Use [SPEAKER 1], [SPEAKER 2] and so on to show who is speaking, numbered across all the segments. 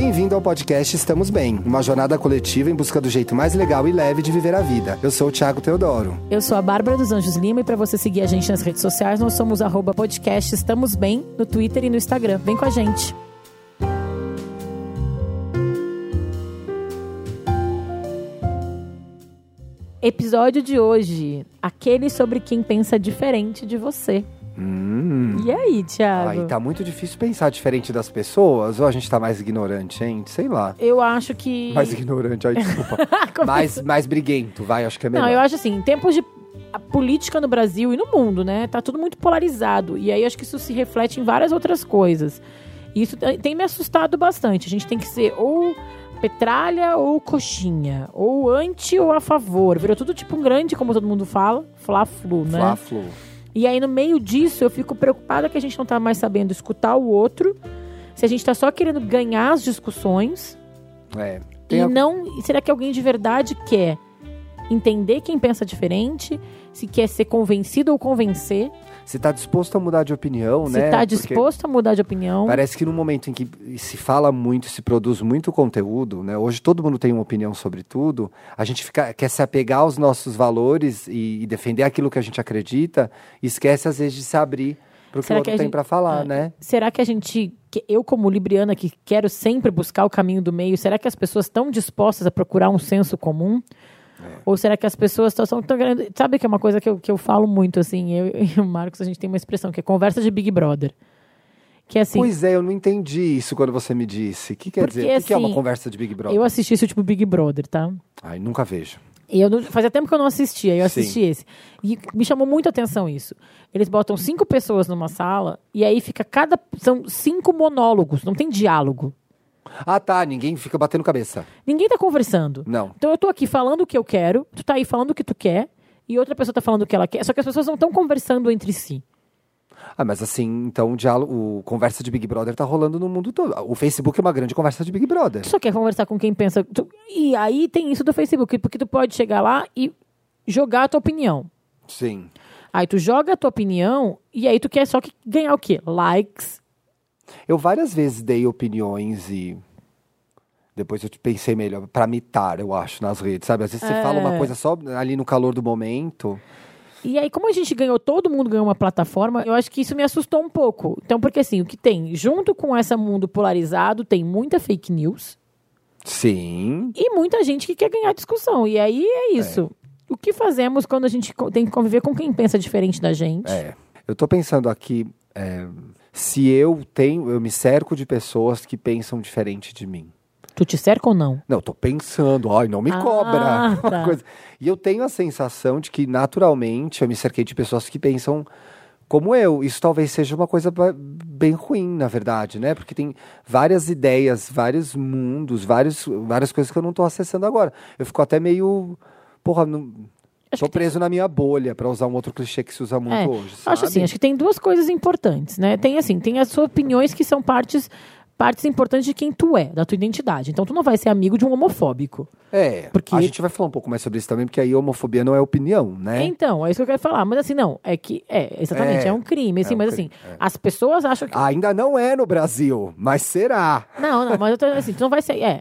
[SPEAKER 1] Bem-vindo ao podcast Estamos Bem, uma jornada coletiva em busca do jeito mais legal e leve de viver a vida. Eu sou o Thiago Teodoro.
[SPEAKER 2] Eu sou a Bárbara dos Anjos Lima e para você seguir a gente nas redes sociais, nós somos arroba podcast Estamos Bem no Twitter e no Instagram. Vem com a gente. Episódio de hoje, aquele sobre quem pensa diferente de você.
[SPEAKER 1] Hum.
[SPEAKER 2] E aí, Thiago?
[SPEAKER 1] Aí tá muito difícil pensar diferente das pessoas, ou a gente tá mais ignorante, hein? Sei lá.
[SPEAKER 2] Eu acho que.
[SPEAKER 1] Mais ignorante, ai, desculpa.
[SPEAKER 2] Começou.
[SPEAKER 1] mais, mais briguento, vai, acho que é melhor.
[SPEAKER 2] Não, eu acho assim, em tempos de a política no Brasil e no mundo, né? Tá tudo muito polarizado. E aí acho que isso se reflete em várias outras coisas. E isso tem me assustado bastante. A gente tem que ser ou petralha ou coxinha, ou anti ou a favor. Virou tudo tipo um grande, como todo mundo fala, fla-flu, né?
[SPEAKER 1] Fla-flu.
[SPEAKER 2] E aí, no meio disso, eu fico preocupada que a gente não tá mais sabendo escutar o outro, se a gente tá só querendo ganhar as discussões.
[SPEAKER 1] É.
[SPEAKER 2] E
[SPEAKER 1] a-
[SPEAKER 2] não. Será que alguém de verdade quer entender quem pensa diferente? Se quer ser convencido ou convencer?
[SPEAKER 1] Se tá disposto a mudar de opinião,
[SPEAKER 2] se
[SPEAKER 1] né?
[SPEAKER 2] tá
[SPEAKER 1] Porque
[SPEAKER 2] disposto a mudar de opinião?
[SPEAKER 1] Parece que no momento em que se fala muito, se produz muito conteúdo, né? Hoje todo mundo tem uma opinião sobre tudo. A gente fica, quer se apegar aos nossos valores e, e defender aquilo que a gente acredita, e esquece às vezes de se abrir para o que o outro
[SPEAKER 2] que
[SPEAKER 1] tem para falar,
[SPEAKER 2] é.
[SPEAKER 1] né?
[SPEAKER 2] Será que a gente, que eu como libriana que quero sempre buscar o caminho do meio, será que as pessoas estão dispostas a procurar um senso comum?
[SPEAKER 1] É.
[SPEAKER 2] Ou será que as pessoas estão tão querendo... Sabe que é uma coisa que eu, que eu falo muito, assim, eu e o Marcos, a gente tem uma expressão que é conversa de Big Brother. Que é assim,
[SPEAKER 1] Pois é, eu não entendi isso quando você me disse. O que quer
[SPEAKER 2] Porque,
[SPEAKER 1] dizer? O que, que é uma
[SPEAKER 2] assim,
[SPEAKER 1] conversa de Big Brother?
[SPEAKER 2] eu assisti esse último Big Brother, tá?
[SPEAKER 1] Ai, nunca vejo.
[SPEAKER 2] E eu não- fazia tempo que eu não assistia, eu
[SPEAKER 1] Sim.
[SPEAKER 2] assisti esse. E me chamou muito a atenção isso. Eles botam cinco pessoas numa sala e aí fica cada. São cinco monólogos, não tem diálogo.
[SPEAKER 1] Ah, tá. Ninguém fica batendo cabeça.
[SPEAKER 2] Ninguém tá conversando.
[SPEAKER 1] Não.
[SPEAKER 2] Então eu tô aqui falando o que eu quero, tu tá aí falando o que tu quer, e outra pessoa tá falando o que ela quer, só que as pessoas não estão conversando entre si.
[SPEAKER 1] Ah, mas assim, então o diálogo, o conversa de Big Brother tá rolando no mundo todo. O Facebook é uma grande conversa de Big Brother.
[SPEAKER 2] Tu só quer conversar com quem pensa. tu- E aí tem isso do Facebook, porque tu pode chegar lá e jogar a tua opinião.
[SPEAKER 1] Sim.
[SPEAKER 2] Aí tu joga a tua opinião e aí tu quer só que ganhar o quê? Likes.
[SPEAKER 1] Eu várias vezes dei opiniões e depois eu pensei melhor pra mitar, eu acho, nas redes, sabe? Às vezes você
[SPEAKER 2] É.
[SPEAKER 1] fala uma coisa só ali no calor do momento.
[SPEAKER 2] E aí, como a gente ganhou, todo mundo ganhou uma plataforma, eu acho que isso me assustou um pouco. Então, porque assim, o que tem, junto com esse mundo polarizado, tem muita fake news
[SPEAKER 1] Sim.
[SPEAKER 2] e muita gente que quer ganhar discussão. E aí é isso. O que fazemos quando a gente tem que conviver com quem pensa diferente da gente?
[SPEAKER 1] É. Eu tô pensando aqui, é, se eu tenho, eu me cerco de pessoas que pensam diferente de mim.
[SPEAKER 2] Tu te cerca ou não?
[SPEAKER 1] Não, eu tô pensando, ai, não me
[SPEAKER 2] Ah,
[SPEAKER 1] cobra.
[SPEAKER 2] Tá.
[SPEAKER 1] E eu tenho a sensação de que, naturalmente, eu me cerquei de pessoas que pensam como eu. Isso talvez seja uma coisa bem ruim, na verdade, né? Porque tem várias ideias, vários mundos, vários, várias coisas que eu não tô acessando agora. Eu fico até meio. Porra, não. Tô
[SPEAKER 2] que tem-
[SPEAKER 1] preso na minha bolha, pra usar um outro clichê que se usa muito
[SPEAKER 2] É,
[SPEAKER 1] hoje. Sabe?
[SPEAKER 2] Acho assim, acho que tem duas coisas importantes, né? Tem assim, tem as suas opiniões que são partes partes importantes de quem tu é, da tua identidade. Então tu não vai ser amigo de um homofóbico.
[SPEAKER 1] É,
[SPEAKER 2] Porque-
[SPEAKER 1] a gente vai falar um pouco mais sobre isso também, porque aí homofobia não é opinião, né?
[SPEAKER 2] Então, é isso que eu quero falar. Mas assim, não, é que é, exatamente,
[SPEAKER 1] É,
[SPEAKER 2] é, um crime, assim,
[SPEAKER 1] é um
[SPEAKER 2] mas
[SPEAKER 1] crime,
[SPEAKER 2] assim, as pessoas acham que
[SPEAKER 1] Ainda não é no Brasil, mas será.
[SPEAKER 2] Não, não, mas eu tô assim, tu não vai ser, é.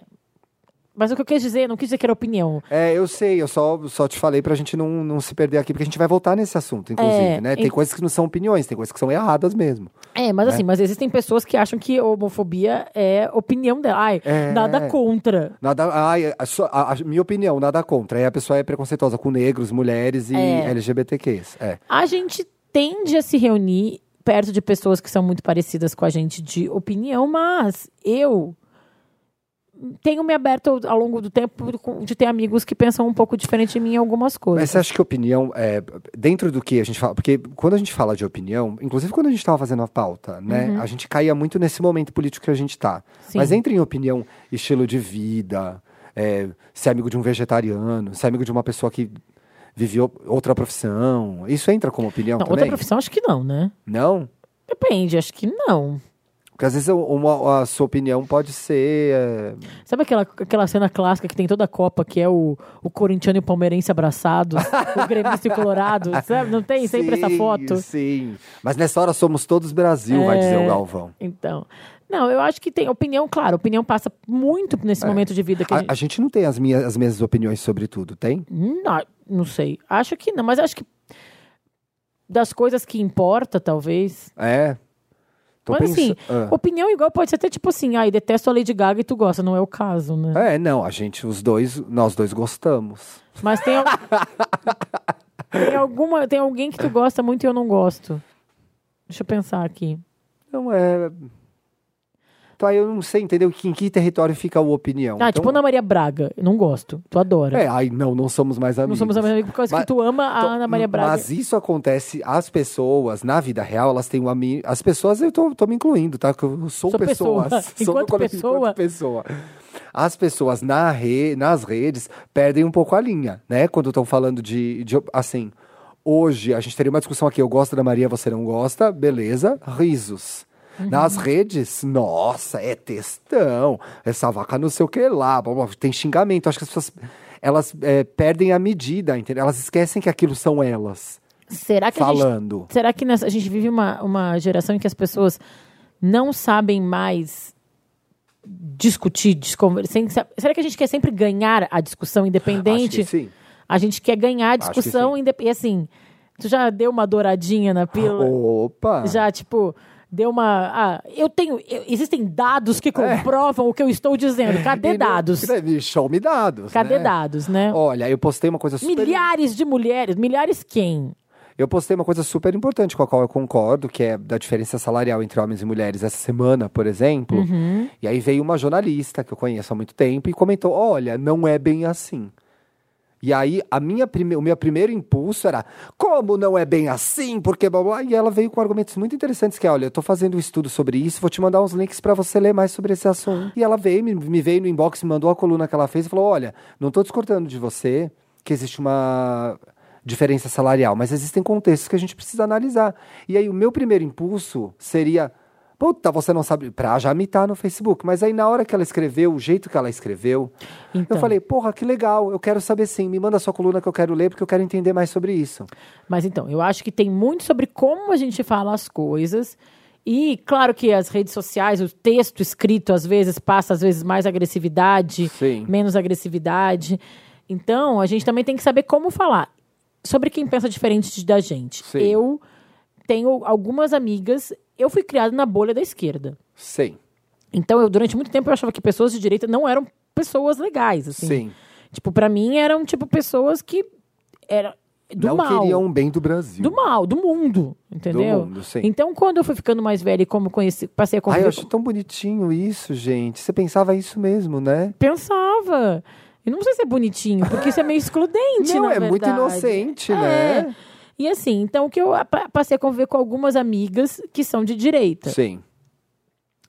[SPEAKER 2] Mas o que eu quis dizer, não quis dizer que era opinião.
[SPEAKER 1] É, eu sei, eu só, só te falei pra gente não, não se perder aqui, porque a gente vai voltar nesse assunto, inclusive,
[SPEAKER 2] É,
[SPEAKER 1] né? Tem coisas que não são opiniões, tem coisas que são erradas mesmo.
[SPEAKER 2] É, mas assim, mas existem pessoas que acham que homofobia é opinião dela. Ai,
[SPEAKER 1] É.
[SPEAKER 2] nada contra.
[SPEAKER 1] Nada, ai, a, sua- a- a minha opinião, nada contra. Aí a pessoa é preconceituosa com negros, mulheres e
[SPEAKER 2] É.
[SPEAKER 1] LGBTQs. É.
[SPEAKER 2] A gente tende a se reunir perto de pessoas que são muito parecidas com a gente de opinião, mas eu tenho me aberto ao- longo do tempo de ter amigos que pensam um pouco diferente de mim em algumas coisas.
[SPEAKER 1] Mas você acha que opinião, é, dentro do que a gente fala, porque quando a gente fala de opinião, inclusive quando a gente estava fazendo a pauta, né, a gente caía muito nesse momento político que a gente tá.
[SPEAKER 2] Uhum. Sim.
[SPEAKER 1] Mas entra em opinião, estilo de vida, é, ser amigo de um vegetariano, ser amigo de uma pessoa que vive outra profissão, isso entra como opinião
[SPEAKER 2] Não, outra
[SPEAKER 1] também?
[SPEAKER 2] profissão acho que não, né?
[SPEAKER 1] Não?
[SPEAKER 2] Depende, acho que não.
[SPEAKER 1] Porque às vezes uma, a sua opinião pode ser. é,
[SPEAKER 2] Sabe aquela, aquela cena clássica que tem toda a Copa, que é o, o corintiano e o palmeirense abraçados, o gremista e o colorado, sabe? Não tem sempre essa
[SPEAKER 1] Sim,
[SPEAKER 2] foto?
[SPEAKER 1] Sim. Mas nessa hora somos todos Brasil, vai dizer o Galvão.
[SPEAKER 2] Então, não, eu acho que tem opinião, claro, opinião passa muito nesse momento de vida que a,
[SPEAKER 1] É. A,
[SPEAKER 2] gente...
[SPEAKER 1] a gente não tem as, minhas, as mesmas opiniões sobre tudo, tem?
[SPEAKER 2] Não, não sei, acho que não, mas acho que das coisas que importa, talvez.
[SPEAKER 1] É. Tô
[SPEAKER 2] mas assim,
[SPEAKER 1] Ah.
[SPEAKER 2] opinião igual pode ser até tipo assim, ai, detesto a Lady Gaga e tu gosta, não é o caso, né?
[SPEAKER 1] É, não, a gente, os dois, nós dois gostamos.
[SPEAKER 2] Mas tem, al- tem alguma, tem alguém que tu gosta muito e eu não gosto. Deixa eu pensar aqui.
[SPEAKER 1] Não é. Então aí eu não sei, entendeu? Em que território fica a opinião.
[SPEAKER 2] Ah,
[SPEAKER 1] Então,
[SPEAKER 2] tipo Ana Maria Braga, eu não gosto. Tu adora.
[SPEAKER 1] É, aí não, não somos mais amigos.
[SPEAKER 2] não somos amigos por causa
[SPEAKER 1] Mas-
[SPEAKER 2] que tu ama a
[SPEAKER 1] Então,
[SPEAKER 2] Ana Maria Braga.
[SPEAKER 1] Mas isso acontece, as pessoas, na vida real, elas têm um amigo. As pessoas, eu tô, tô me incluindo, tá? Que eu sou,
[SPEAKER 2] Sou pessoa.
[SPEAKER 1] pessoas. Sou
[SPEAKER 2] Enquanto pessoa.
[SPEAKER 1] enquanto pessoa. As pessoas na re, nas redes perdem um pouco a linha, né? Quando estão falando de, de. Assim, hoje a gente teria uma discussão aqui. Eu gosto da Maria, você não gosta, beleza? Risos.
[SPEAKER 2] Uhum.
[SPEAKER 1] Nas redes, nossa, é textão, essa vaca não sei o que lá, tem xingamento. Acho que as pessoas elas é, perdem a medida, entendeu? Elas esquecem que aquilo são elas
[SPEAKER 2] Será que a gente
[SPEAKER 1] falando.
[SPEAKER 2] Será que a gente vive uma, uma geração em que as pessoas não sabem mais discutir, desconversar? Será que a gente quer sempre ganhar a discussão
[SPEAKER 1] Acho
[SPEAKER 2] independente?
[SPEAKER 1] que sim.
[SPEAKER 2] A gente quer ganhar a
[SPEAKER 1] Acho
[SPEAKER 2] discussão independente. E assim, tu já deu uma douradinha na pílula?
[SPEAKER 1] Opa!
[SPEAKER 2] Já, tipo, deu uma. Ah, eu tenho. eu- existem dados que comprovam o que eu estou dizendo. Cadê
[SPEAKER 1] É. Não-
[SPEAKER 2] dados?
[SPEAKER 1] Show me dados.
[SPEAKER 2] Cadê
[SPEAKER 1] né?
[SPEAKER 2] dados, né?
[SPEAKER 1] Olha, eu postei uma coisa super.
[SPEAKER 2] Milhares de mulheres. Milhares quem?
[SPEAKER 1] Eu postei uma coisa super importante com a qual eu concordo, que é da diferença salarial entre homens e mulheres essa semana, por exemplo.
[SPEAKER 2] Uhum.
[SPEAKER 1] E aí veio uma jornalista que eu conheço há muito tempo e comentou: olha, não é bem assim. E aí, a minha prime... o meu primeiro impulso era, como não é bem assim? Porque blá, blá. E ela veio com argumentos muito interessantes, que é, olha, eu tô fazendo um estudo sobre isso, vou te mandar uns links para você ler mais sobre esse assunto. E ela veio, me, veio no inbox, me mandou a coluna que ela fez e falou, olha, não tô discordando de você que existe uma diferença salarial, mas existem contextos que a gente precisa analisar. E aí, o meu primeiro impulso seria, puta, você não sabe, pra já me tá no Facebook. Mas aí, na hora que ela escreveu, o jeito que ela escreveu,
[SPEAKER 2] Então.
[SPEAKER 1] eu falei, porra, que legal, eu quero saber sim, me manda a sua coluna que eu quero ler, porque eu quero entender mais sobre isso.
[SPEAKER 2] Mas então, eu acho que tem muito sobre como a gente fala as coisas. E claro que as redes sociais, o texto escrito às vezes passa às vezes mais agressividade,
[SPEAKER 1] Sim.
[SPEAKER 2] menos agressividade. Então, a gente também tem que saber como falar sobre quem pensa diferente da gente.
[SPEAKER 1] Sim.
[SPEAKER 2] Eu tenho algumas amigas, eu fui criada na bolha da esquerda.
[SPEAKER 1] Sim,
[SPEAKER 2] Então, eu durante muito tempo eu achava que pessoas de direita não eram pessoas legais, assim.
[SPEAKER 1] sim.
[SPEAKER 2] Tipo, para mim eram tipo pessoas que era do
[SPEAKER 1] não
[SPEAKER 2] mal.
[SPEAKER 1] queriam um bem do Brasil.
[SPEAKER 2] Do mal, do mundo, entendeu?
[SPEAKER 1] Do mundo, sim.
[SPEAKER 2] Então, quando eu fui ficando mais velha e como conheci, passei a
[SPEAKER 1] Ai,
[SPEAKER 2] conviver,
[SPEAKER 1] eu acho tão bonitinho isso, gente. Você pensava isso mesmo, né?
[SPEAKER 2] pensava. E não sei se é bonitinho, porque isso é meio excludente,
[SPEAKER 1] Não, é muito
[SPEAKER 2] verdade.
[SPEAKER 1] inocente,
[SPEAKER 2] É.
[SPEAKER 1] né?
[SPEAKER 2] E assim, então o que eu pa- passei a conviver com algumas amigas que são de direita.
[SPEAKER 1] Sim.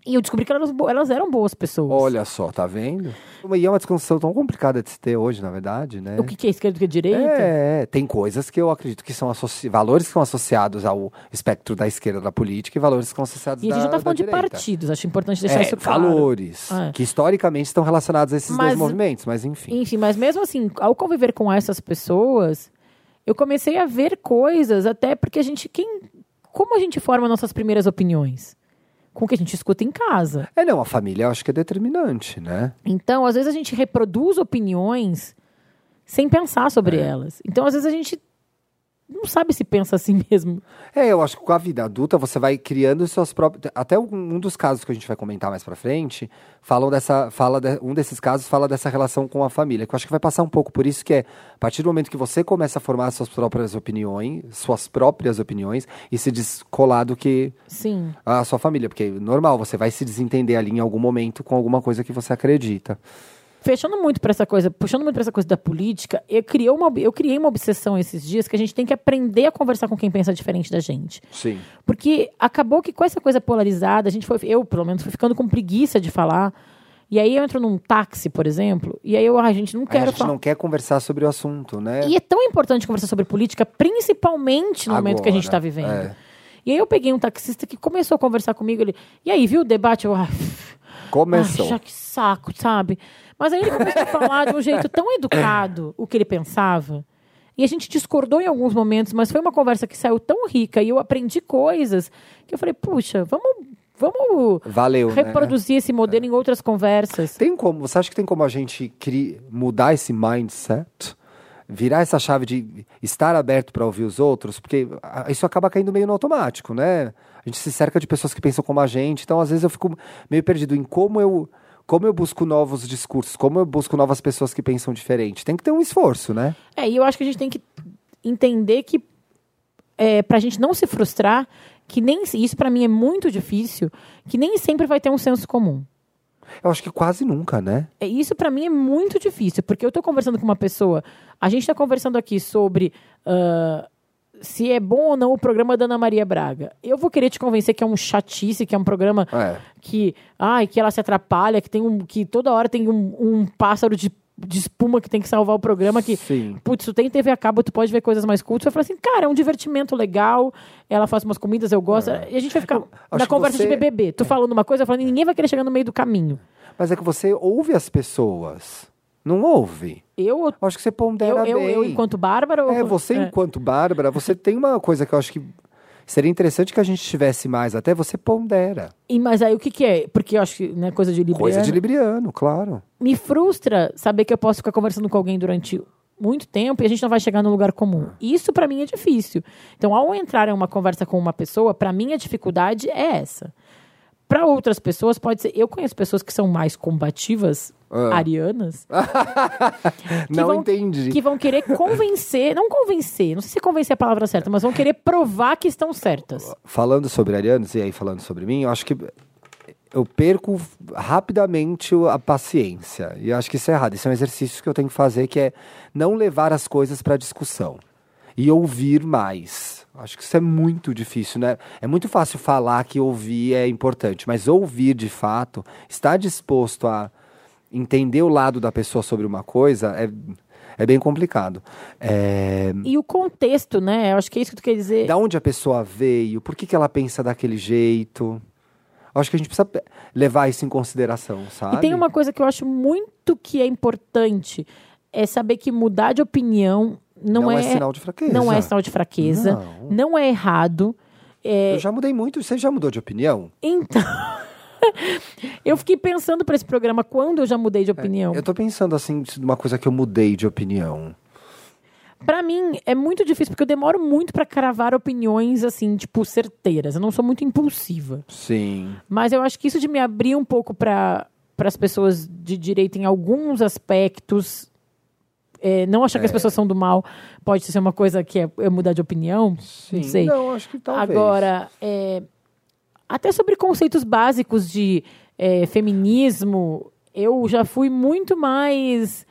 [SPEAKER 2] E eu descobri que elas, elas eram boas pessoas.
[SPEAKER 1] Olha só, tá vendo? E é uma discussão tão complicada de se ter hoje, na verdade, né?
[SPEAKER 2] O que, que é esquerda e o que é direita?
[SPEAKER 1] É, tem coisas que eu acredito que são valores que são associados ao espectro da esquerda da política e valores que são associados
[SPEAKER 2] E a
[SPEAKER 1] da,
[SPEAKER 2] gente não tá
[SPEAKER 1] da
[SPEAKER 2] falando de
[SPEAKER 1] direita.
[SPEAKER 2] partidos, acho importante deixar
[SPEAKER 1] É,
[SPEAKER 2] isso claro.
[SPEAKER 1] valores
[SPEAKER 2] É.
[SPEAKER 1] que historicamente estão relacionados a esses
[SPEAKER 2] Mas-
[SPEAKER 1] dois movimentos, mas enfim.
[SPEAKER 2] Enfim, mas mesmo assim, ao conviver com essas pessoas, eu comecei a ver coisas, até porque a gente. Quem, como a gente forma nossas primeiras opiniões? Com o que a gente escuta em casa.
[SPEAKER 1] É, não, a família eu acho que é determinante, né?
[SPEAKER 2] Então, às vezes a gente reproduz opiniões sem pensar sobre
[SPEAKER 1] É.
[SPEAKER 2] elas. Então, às vezes a gente não sabe se pensa assim mesmo.
[SPEAKER 1] É, eu acho que com a vida adulta você vai criando suas próprias. Até um, dos casos que a gente vai comentar mais pra frente, falam dessa, fala de- um desses casos fala dessa relação com a família, que eu acho que vai passar um pouco por isso que é a partir do momento que você começa a formar suas próprias opiniões, suas próprias opiniões e se descolar do que
[SPEAKER 2] Sim.
[SPEAKER 1] a sua família, porque normal você vai se desentender ali em algum momento com alguma coisa que você acredita.
[SPEAKER 2] Fechando muito para essa coisa, puxando muito para essa coisa da política, eu criei, uma, eu criei uma obsessão esses dias que a gente tem que aprender a conversar com quem pensa diferente da gente.
[SPEAKER 1] Sim.
[SPEAKER 2] Porque acabou que com essa coisa polarizada, a gente foi, eu pelo menos, fui ficando com preguiça de falar. E aí eu entro num táxi, por exemplo, e aí eu, ai, gente, não
[SPEAKER 1] Aí
[SPEAKER 2] quero
[SPEAKER 1] a gente
[SPEAKER 2] falar.
[SPEAKER 1] não quer conversar sobre o assunto, né?
[SPEAKER 2] E é tão importante conversar sobre política, principalmente no momento que a gente está
[SPEAKER 1] Agora,
[SPEAKER 2] vivendo.
[SPEAKER 1] é.
[SPEAKER 2] E aí eu peguei um taxista que começou a conversar comigo, ele, e aí, viu o debate? Eu, ah,
[SPEAKER 1] Começou.
[SPEAKER 2] Ai, já que saco, sabe? Mas aí ele começou a falar de um jeito tão educado o que ele pensava. E a gente discordou em alguns momentos, mas foi uma conversa que saiu tão rica e eu aprendi coisas que eu falei, puxa, vamos, vamos
[SPEAKER 1] Valeu, né?
[SPEAKER 2] reproduzir esse modelo em outras conversas.
[SPEAKER 1] Tem como, você acha que tem como a gente cri- mudar esse mindset? Virar essa chave de estar aberto para ouvir os outros? Porque isso acaba caindo meio no automático, né? A gente se cerca de pessoas que pensam como a gente, então às vezes eu fico meio perdido em como eu, como eu busco novos discursos, como eu busco novas pessoas que pensam diferente. Tem que ter um esforço, né?
[SPEAKER 2] É, e eu acho que a gente tem que entender que é, pra gente não se frustrar, que nem isso pra mim é muito difícil, que nem sempre vai ter um senso comum.
[SPEAKER 1] Eu acho que quase nunca, né?
[SPEAKER 2] É, Isso pra mim é muito difícil, porque eu tô conversando com uma pessoa, a gente tá conversando aqui sobre ah, se é bom ou não o programa da Ana Maria Braga. Eu vou querer te convencer que é um chatice, que é um programa
[SPEAKER 1] É.
[SPEAKER 2] que, ai, que ela se atrapalha, que tem um, que toda hora tem um, um pássaro de, de espuma que tem que salvar o programa, que
[SPEAKER 1] Sim.
[SPEAKER 2] Putz, tu tem TV a cabo, tu pode ver coisas mais cultas. Eu falo assim, cara, é um divertimento legal. Ela faz umas comidas, eu gosto. E a gente vai ficar na
[SPEAKER 1] É. acho que
[SPEAKER 2] conversa
[SPEAKER 1] você-
[SPEAKER 2] de BBB. Tu falando uma coisa, eu falando, e ninguém vai querer chegar no meio do caminho.
[SPEAKER 1] Mas é que você ouve as pessoas. Não ouve?
[SPEAKER 2] Eu,
[SPEAKER 1] acho que você pondera
[SPEAKER 2] eu, eu,
[SPEAKER 1] bem.
[SPEAKER 2] eu enquanto Bárbara... ou-
[SPEAKER 1] É, você
[SPEAKER 2] É.
[SPEAKER 1] enquanto Bárbara, você tem uma coisa que eu acho que seria interessante que a gente tivesse mais, até você pondera.
[SPEAKER 2] E, mas aí o que que é? Porque eu acho que, né, coisa de Libriano.
[SPEAKER 1] Coisa de libriano, claro.
[SPEAKER 2] Me frustra saber que eu posso ficar conversando com alguém durante muito tempo e a gente não vai chegar num lugar comum. Isso pra mim é difícil. Então, ao entrar em uma conversa com uma pessoa, pra mim a dificuldade é essa. Pra outras pessoas pode ser, eu conheço pessoas que são mais combativas,
[SPEAKER 1] Ah.
[SPEAKER 2] arianas,
[SPEAKER 1] Não
[SPEAKER 2] vão,
[SPEAKER 1] entendi.
[SPEAKER 2] que vão querer convencer, não convencer, não sei se convencer é a palavra certa, mas vão querer provar que estão certas.
[SPEAKER 1] Falando sobre arianos, e aí falando sobre mim, eu acho que eu perco rapidamente a paciência. E eu acho que isso é errado. Isso é um exercício que eu tenho que fazer, que é não levar as coisas para discussão. E ouvir mais. Acho que isso é muito difícil, né? É muito fácil falar que ouvir é importante, mas ouvir de fato, estar disposto a entender o lado da pessoa sobre uma coisa é, é bem complicado. É,
[SPEAKER 2] E o contexto, né? Eu acho que é isso que tu quer dizer.
[SPEAKER 1] da onde a pessoa veio, por que, que ela pensa daquele jeito. Eu Acho que a gente precisa levar isso em consideração, sabe?
[SPEAKER 2] E tem uma coisa que eu acho muito que é importante, é saber que mudar de opinião não,
[SPEAKER 1] Não
[SPEAKER 2] é,
[SPEAKER 1] é sinal de fraqueza.
[SPEAKER 2] Não é sinal de fraqueza,
[SPEAKER 1] Não.
[SPEAKER 2] não, é errado. É,
[SPEAKER 1] Eu já mudei muito. Você já mudou de opinião?
[SPEAKER 2] Então, eu fiquei pensando para esse programa quando eu já mudei de opinião.
[SPEAKER 1] Eu tô pensando assim, uma coisa que eu mudei de opinião.
[SPEAKER 2] Pra mim é muito difícil porque eu demoro muito pra cravar opiniões assim, tipo certeiras. Eu não sou muito impulsiva.
[SPEAKER 1] Sim.
[SPEAKER 2] Mas eu acho que isso de me abrir um pouco para as pessoas de direita em alguns aspectos, é, não achar que as pessoas são do mal, pode ser uma coisa que é, é mudar de opinião. Não sei.
[SPEAKER 1] Não, acho que talvez.
[SPEAKER 2] Agora, é, até sobre conceitos básicos de é, feminismo, eu já fui muito mais.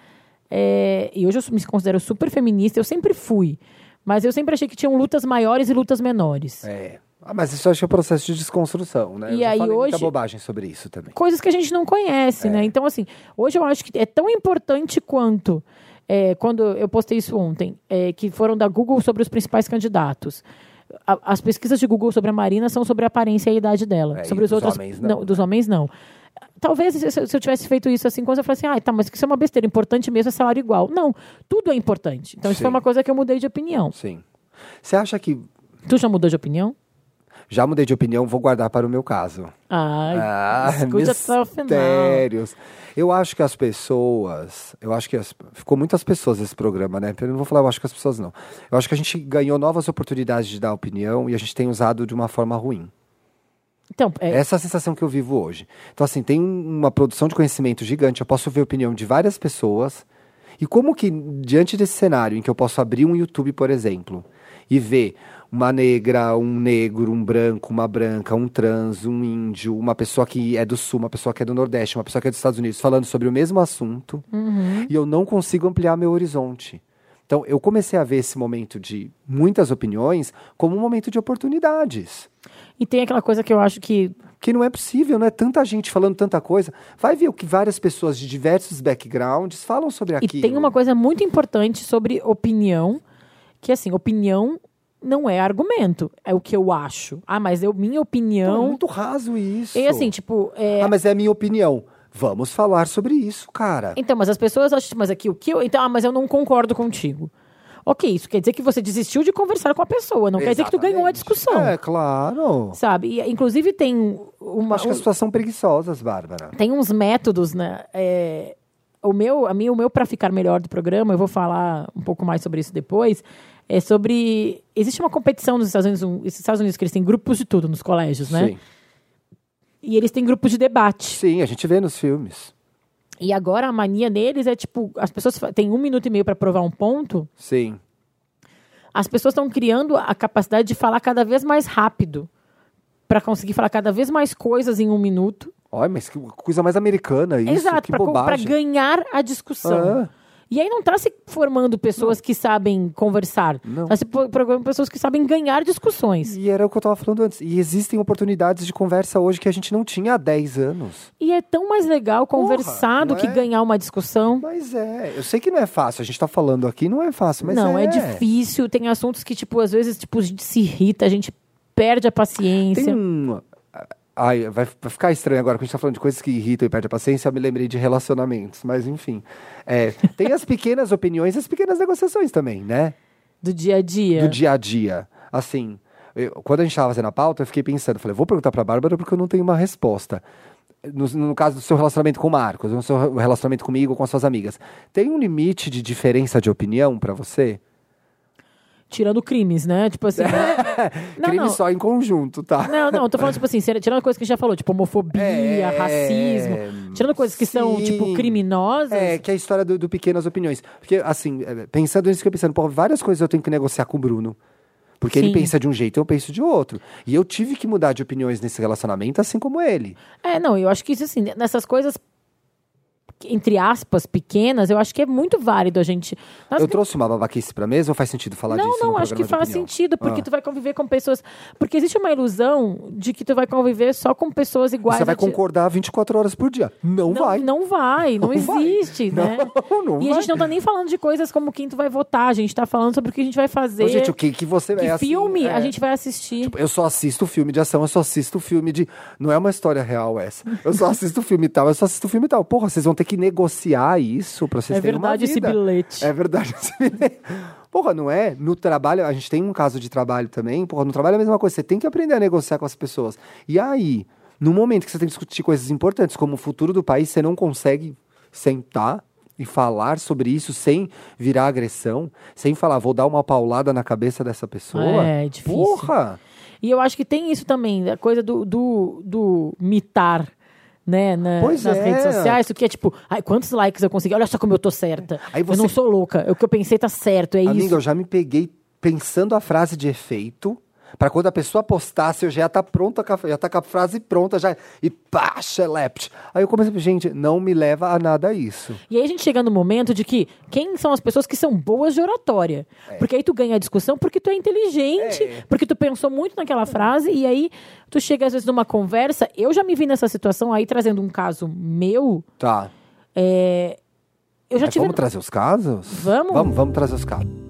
[SPEAKER 2] é, e hoje eu me considero super feminista, eu sempre fui. Mas eu sempre achei que tinham lutas maiores e lutas menores.
[SPEAKER 1] É. Ah, mas isso eu acho que é um processo de desconstrução, né?
[SPEAKER 2] E
[SPEAKER 1] eu
[SPEAKER 2] aí
[SPEAKER 1] falei muita
[SPEAKER 2] hoje-
[SPEAKER 1] bobagem sobre isso também.
[SPEAKER 2] coisas que a gente não conhece,
[SPEAKER 1] É.
[SPEAKER 2] né? Então, assim, hoje eu acho que é tão importante quanto. É, quando eu postei isso ontem, é, que foram da Google sobre os principais candidatos. A- as pesquisas de Google sobre a Marina são sobre a aparência e a idade dela.
[SPEAKER 1] É,
[SPEAKER 2] sobre os
[SPEAKER 1] dos
[SPEAKER 2] outros.
[SPEAKER 1] homens não,
[SPEAKER 2] dos homens, não. Talvez se, se eu tivesse feito isso assim, quando eu falasse assim, ah, tá, mas isso é uma besteira, importante mesmo é salário igual. Não, tudo é importante. Então, isso
[SPEAKER 1] Sim.
[SPEAKER 2] foi uma coisa que eu mudei de opinião.
[SPEAKER 1] Sim. Você acha que.
[SPEAKER 2] Tu já mudou de opinião?
[SPEAKER 1] Já mudei de opinião, vou guardar para o meu caso.
[SPEAKER 2] Ai,
[SPEAKER 1] Ah,
[SPEAKER 2] escute até o final.
[SPEAKER 1] Eu acho que as pessoas. Eu acho que as- ficou muitas pessoas esse programa, né? Eu não vou falar, eu acho que as pessoas não. Eu acho que a gente ganhou novas oportunidades de dar opinião e a gente tem usado de uma forma ruim.
[SPEAKER 2] Então, é,
[SPEAKER 1] Essa é a sensação que eu vivo hoje. Então, assim, tem um- uma produção de conhecimento gigante, eu posso ver a opinião de várias pessoas. E como que, diante desse cenário em que eu posso abrir um YouTube, por exemplo, e ver uma negra, um negro, um branco, uma branca, um trans, um índio, uma pessoa que é do sul, uma pessoa que é do nordeste, uma pessoa que é dos Estados Unidos, falando sobre o mesmo assunto, e eu não consigo ampliar meu horizonte. Então, eu comecei a ver esse momento de muitas opiniões como um momento de oportunidades.
[SPEAKER 2] e tem aquela coisa que eu acho que
[SPEAKER 1] Que não é possível, não é tanta gente falando tanta coisa. Vai ver o que várias pessoas de diversos backgrounds falam sobre
[SPEAKER 2] E
[SPEAKER 1] aquilo.
[SPEAKER 2] tem uma coisa muito importante sobre opinião, que assim, opinião não é argumento. É o que eu acho. Ah, mas eu, minha
[SPEAKER 1] Então, é
[SPEAKER 2] opinião.
[SPEAKER 1] muito raso isso.
[SPEAKER 2] e assim, tipo. é,
[SPEAKER 1] Ah, mas é a minha opinião. Vamos falar sobre isso, cara.
[SPEAKER 2] Então, mas as pessoas acham, mas aqui o que eu. Então, ah, mas eu não concordo contigo. Ok, isso quer dizer que você desistiu de conversar com a pessoa, não quer dizer que tu ganhou a
[SPEAKER 1] Exatamente.
[SPEAKER 2] discussão.
[SPEAKER 1] É, claro.
[SPEAKER 2] Sabe? E, inclusive tem uma.
[SPEAKER 1] Acho que as pessoas são preguiçosas, Bárbara.
[SPEAKER 2] tem uns métodos, né? É, o meu, a mim, o meu para ficar melhor do programa, eu vou falar um pouco mais sobre isso depois. É sobre existe uma competição nos Estados Unidos, um- Estados Unidos que eles têm grupos de tudo nos colégios, né?
[SPEAKER 1] Sim.
[SPEAKER 2] E eles têm grupos de debate.
[SPEAKER 1] Sim, a gente vê nos filmes.
[SPEAKER 2] E agora a mania deles é tipo as pessoas têm um minuto e meio para provar um ponto.
[SPEAKER 1] Sim.
[SPEAKER 2] As pessoas estão criando a capacidade de falar cada vez mais rápido para conseguir falar cada vez mais coisas em um minuto.
[SPEAKER 1] Olha, mas que coisa mais americana isso.
[SPEAKER 2] Exato,
[SPEAKER 1] que
[SPEAKER 2] para
[SPEAKER 1] bobagem.
[SPEAKER 2] ganhar a discussão.
[SPEAKER 1] Ah.
[SPEAKER 2] E aí não está se formando pessoas que sabem conversar.
[SPEAKER 1] Não.
[SPEAKER 2] Está se formando pessoas que sabem ganhar discussões.
[SPEAKER 1] E era o que eu tava falando antes. E existem oportunidades de conversa hoje que a gente não tinha há 10 anos.
[SPEAKER 2] E é tão mais legal conversar do
[SPEAKER 1] não
[SPEAKER 2] que
[SPEAKER 1] é?
[SPEAKER 2] ganhar uma discussão.
[SPEAKER 1] Mas é, eu sei que não é fácil. A gente tá falando aqui, não é fácil, mas
[SPEAKER 2] não,
[SPEAKER 1] é.
[SPEAKER 2] é. difícil. Tem assuntos que, tipo, às vezes, tipo, a gente se irrita, a gente perde a paciência.
[SPEAKER 1] Tem um. Ai, vai, ficar estranho agora, porque a gente tá falando de coisas que irritam e perde a paciência. Eu me lembrei de relacionamentos, mas enfim. É, tem as pequenas opiniões e as pequenas negociações também, né?
[SPEAKER 2] Do dia a dia.
[SPEAKER 1] do dia a dia. Assim, eu- quando a gente estava fazendo a pauta, eu fiquei pensando, falei, vou perguntar pra Bárbara porque eu não tenho uma resposta. No, no caso do seu relacionamento com o Marcos, no seu relacionamento comigo, com as suas amigas, tem um limite de diferença de opinião pra você?
[SPEAKER 2] Tirando crimes, né? Tipo assim. não,
[SPEAKER 1] Crime
[SPEAKER 2] não.
[SPEAKER 1] só em conjunto, tá?
[SPEAKER 2] Não, não, eu tô falando, tipo assim, tirando coisas que a gente já falou, tipo homofobia,
[SPEAKER 1] É,
[SPEAKER 2] racismo. Tirando coisas que são,
[SPEAKER 1] sim.
[SPEAKER 2] tipo, criminosas.
[SPEAKER 1] É, que é a história do, do pequenas opiniões. Porque, assim, é, pensando nisso, que eu pensando, pô, várias coisas eu tenho que negociar com o Bruno. Porque ele
[SPEAKER 2] Sim.
[SPEAKER 1] pensa de um jeito, eu penso de outro. E eu tive que mudar de opiniões nesse relacionamento, assim como ele.
[SPEAKER 2] É, não, eu acho que isso, assim, nessas coisas, entre aspas, pequenas, eu acho que é muito válido a gente. Nós-
[SPEAKER 1] Eu trouxe uma babaquice pra mesa ou faz sentido falar
[SPEAKER 2] não,
[SPEAKER 1] disso?
[SPEAKER 2] não,
[SPEAKER 1] no
[SPEAKER 2] acho que faz
[SPEAKER 1] opinião?
[SPEAKER 2] sentido, porque
[SPEAKER 1] Ah.
[SPEAKER 2] tu vai conviver com pessoas. Porque existe uma ilusão de que tu vai conviver só com pessoas iguais
[SPEAKER 1] Você vai
[SPEAKER 2] a
[SPEAKER 1] concordar 24 horas por dia. Não,
[SPEAKER 2] Não
[SPEAKER 1] vai.
[SPEAKER 2] Não vai, não,
[SPEAKER 1] Não vai.
[SPEAKER 2] existe, né?
[SPEAKER 1] Não, não
[SPEAKER 2] e a
[SPEAKER 1] vai.
[SPEAKER 2] gente não tá nem falando de coisas como quem tu vai votar, a gente tá falando sobre o que a gente vai fazer.
[SPEAKER 1] Gente, o que, que você
[SPEAKER 2] que
[SPEAKER 1] é
[SPEAKER 2] filme
[SPEAKER 1] é.
[SPEAKER 2] a gente vai assistir.
[SPEAKER 1] Tipo, eu só assisto filme de ação, eu só assisto filme de. Não é uma história real essa. Eu só assisto filme tal, eu só assisto filme tal. Porra, vocês vão ter que negociar isso pra vocês
[SPEAKER 2] É
[SPEAKER 1] terem uma
[SPEAKER 2] verdade esse
[SPEAKER 1] vida.
[SPEAKER 2] bilhete.
[SPEAKER 1] É verdade esse bilhete. Porra, não é? No trabalho, a gente tem um caso de trabalho também. Porra, no trabalho é a mesma coisa. Você tem que aprender a negociar com as pessoas. E aí, no momento que você tem que discutir coisas importantes, como o futuro do país, você não consegue sentar e falar sobre isso sem virar agressão, sem falar, vou dar uma paulada na cabeça dessa pessoa.
[SPEAKER 2] É, é difícil.
[SPEAKER 1] Porra!
[SPEAKER 2] E eu acho que tem isso também, a coisa do, do, do mitar. Né, na- nas
[SPEAKER 1] é.
[SPEAKER 2] redes sociais, o que é tipo, ai, quantos likes eu consegui? Olha só como eu tô certa.
[SPEAKER 1] Aí
[SPEAKER 2] Eu
[SPEAKER 1] você-
[SPEAKER 2] não sou louca. O que eu pensei tá certo, é
[SPEAKER 1] Amiga,
[SPEAKER 2] isso.
[SPEAKER 1] eu já me peguei pensando a frase de efeito. Pra quando a pessoa postasse, eu já estar pronta, já tá com a frase pronta, já. E pá, xelept. Aí eu comecei, gente, não me leva a nada isso.
[SPEAKER 2] E aí a gente chega no momento de que quem são as pessoas que são boas de oratória? Porque aí tu ganha a discussão porque tu é inteligente,
[SPEAKER 1] É.
[SPEAKER 2] porque tu pensou muito naquela frase, e aí tu chega às vezes numa conversa. Eu já me vi nessa situação aí, trazendo um caso meu.
[SPEAKER 1] Tá.
[SPEAKER 2] Eu já
[SPEAKER 1] Mas
[SPEAKER 2] tive.
[SPEAKER 1] Vamos trazer os casos?
[SPEAKER 2] Vamos?
[SPEAKER 1] Vamos, vamos trazer os casos.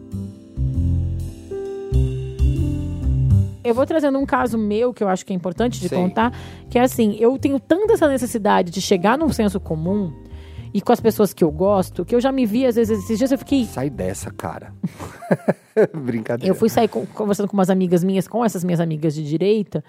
[SPEAKER 2] Eu vou trazendo um caso meu que eu acho que é importante de
[SPEAKER 1] Sim.
[SPEAKER 2] contar, que é assim, eu tenho tanta essa necessidade de chegar num senso comum e com as pessoas que eu gosto, que eu já me vi, às vezes, esses dias eu fiquei.
[SPEAKER 1] Sai dessa, cara. Brincadeira.
[SPEAKER 2] Eu fui sair com- conversando com umas amigas minhas, com essas minhas amigas de direita.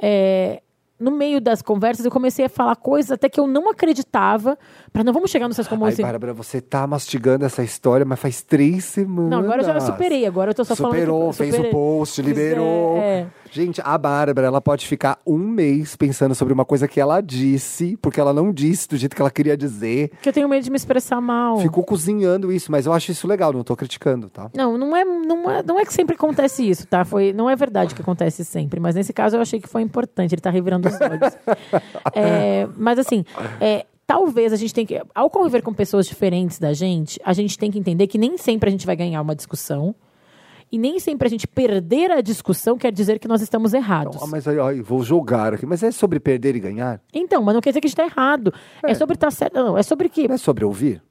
[SPEAKER 2] é, no meio das conversas, eu comecei a falar coisas até que eu não acreditava. Para não vamos chegar no senso comum
[SPEAKER 1] Ai,
[SPEAKER 2] assim.
[SPEAKER 1] Bárbara, você tá mastigando essa história, mas faz três semanas.
[SPEAKER 2] Não, agora eu já superei. Agora eu tô só
[SPEAKER 1] Superou,
[SPEAKER 2] falando. que-
[SPEAKER 1] fez o post, liberou.
[SPEAKER 2] é, é.
[SPEAKER 1] Gente, a Bárbara, ela pode ficar um mês pensando sobre uma coisa que ela disse, porque ela não disse do jeito que ela queria dizer.
[SPEAKER 2] Porque eu tenho medo de me expressar mal.
[SPEAKER 1] Ficou cozinhando isso, mas eu acho isso legal, não tô criticando, tá?
[SPEAKER 2] Não, não é, não, é, não é que sempre acontece isso, tá? Foi, não é verdade que acontece sempre, mas nesse caso eu achei que foi importante, ele tá revirando os olhos. É, mas assim, é, talvez a gente tenha que. Ao conviver com pessoas diferentes da gente, a gente tem que entender que nem sempre a gente vai ganhar uma discussão. E nem sempre a gente perder a discussão quer dizer que nós estamos errados.
[SPEAKER 1] Ah, mas aí, vou jogar aqui. Mas é sobre perder e ganhar?
[SPEAKER 2] Então, mas não quer dizer que a gente está errado. É, sobre estar certo. Não, é sobre que.
[SPEAKER 1] Não é sobre ouvir?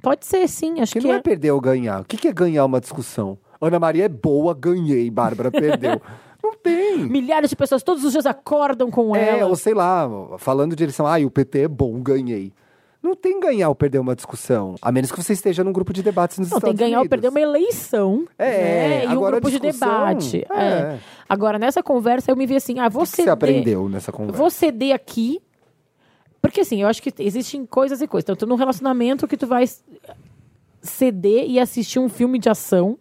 [SPEAKER 2] Pode ser, sim, acho
[SPEAKER 1] Porque
[SPEAKER 2] que
[SPEAKER 1] não é
[SPEAKER 2] é.
[SPEAKER 1] perder ou ganhar. O que que é ganhar uma discussão? Ana Maria é boa, ganhei. Bárbara perdeu. Não tem.
[SPEAKER 2] Milhares de pessoas todos os dias acordam com
[SPEAKER 1] É,
[SPEAKER 2] ela.
[SPEAKER 1] ou sei lá, falando de eleição, ah, o PT é bom, ganhei. Não tem ganhar ou perder uma discussão. A menos que você esteja num grupo de debates nos
[SPEAKER 2] Não, tem
[SPEAKER 1] Estados
[SPEAKER 2] que ganhar ou
[SPEAKER 1] Unidos.
[SPEAKER 2] perder uma eleição.
[SPEAKER 1] É,
[SPEAKER 2] né? E um grupo de debate.
[SPEAKER 1] é.
[SPEAKER 2] É. Agora, nessa conversa, eu me vi assim, ah,
[SPEAKER 1] O que
[SPEAKER 2] você.
[SPEAKER 1] você aprendeu nessa conversa?
[SPEAKER 2] Vou ceder aqui. Porque assim, eu acho que existem coisas e coisas. Então, tu num relacionamento que tu vai ceder e assistir um filme de ação.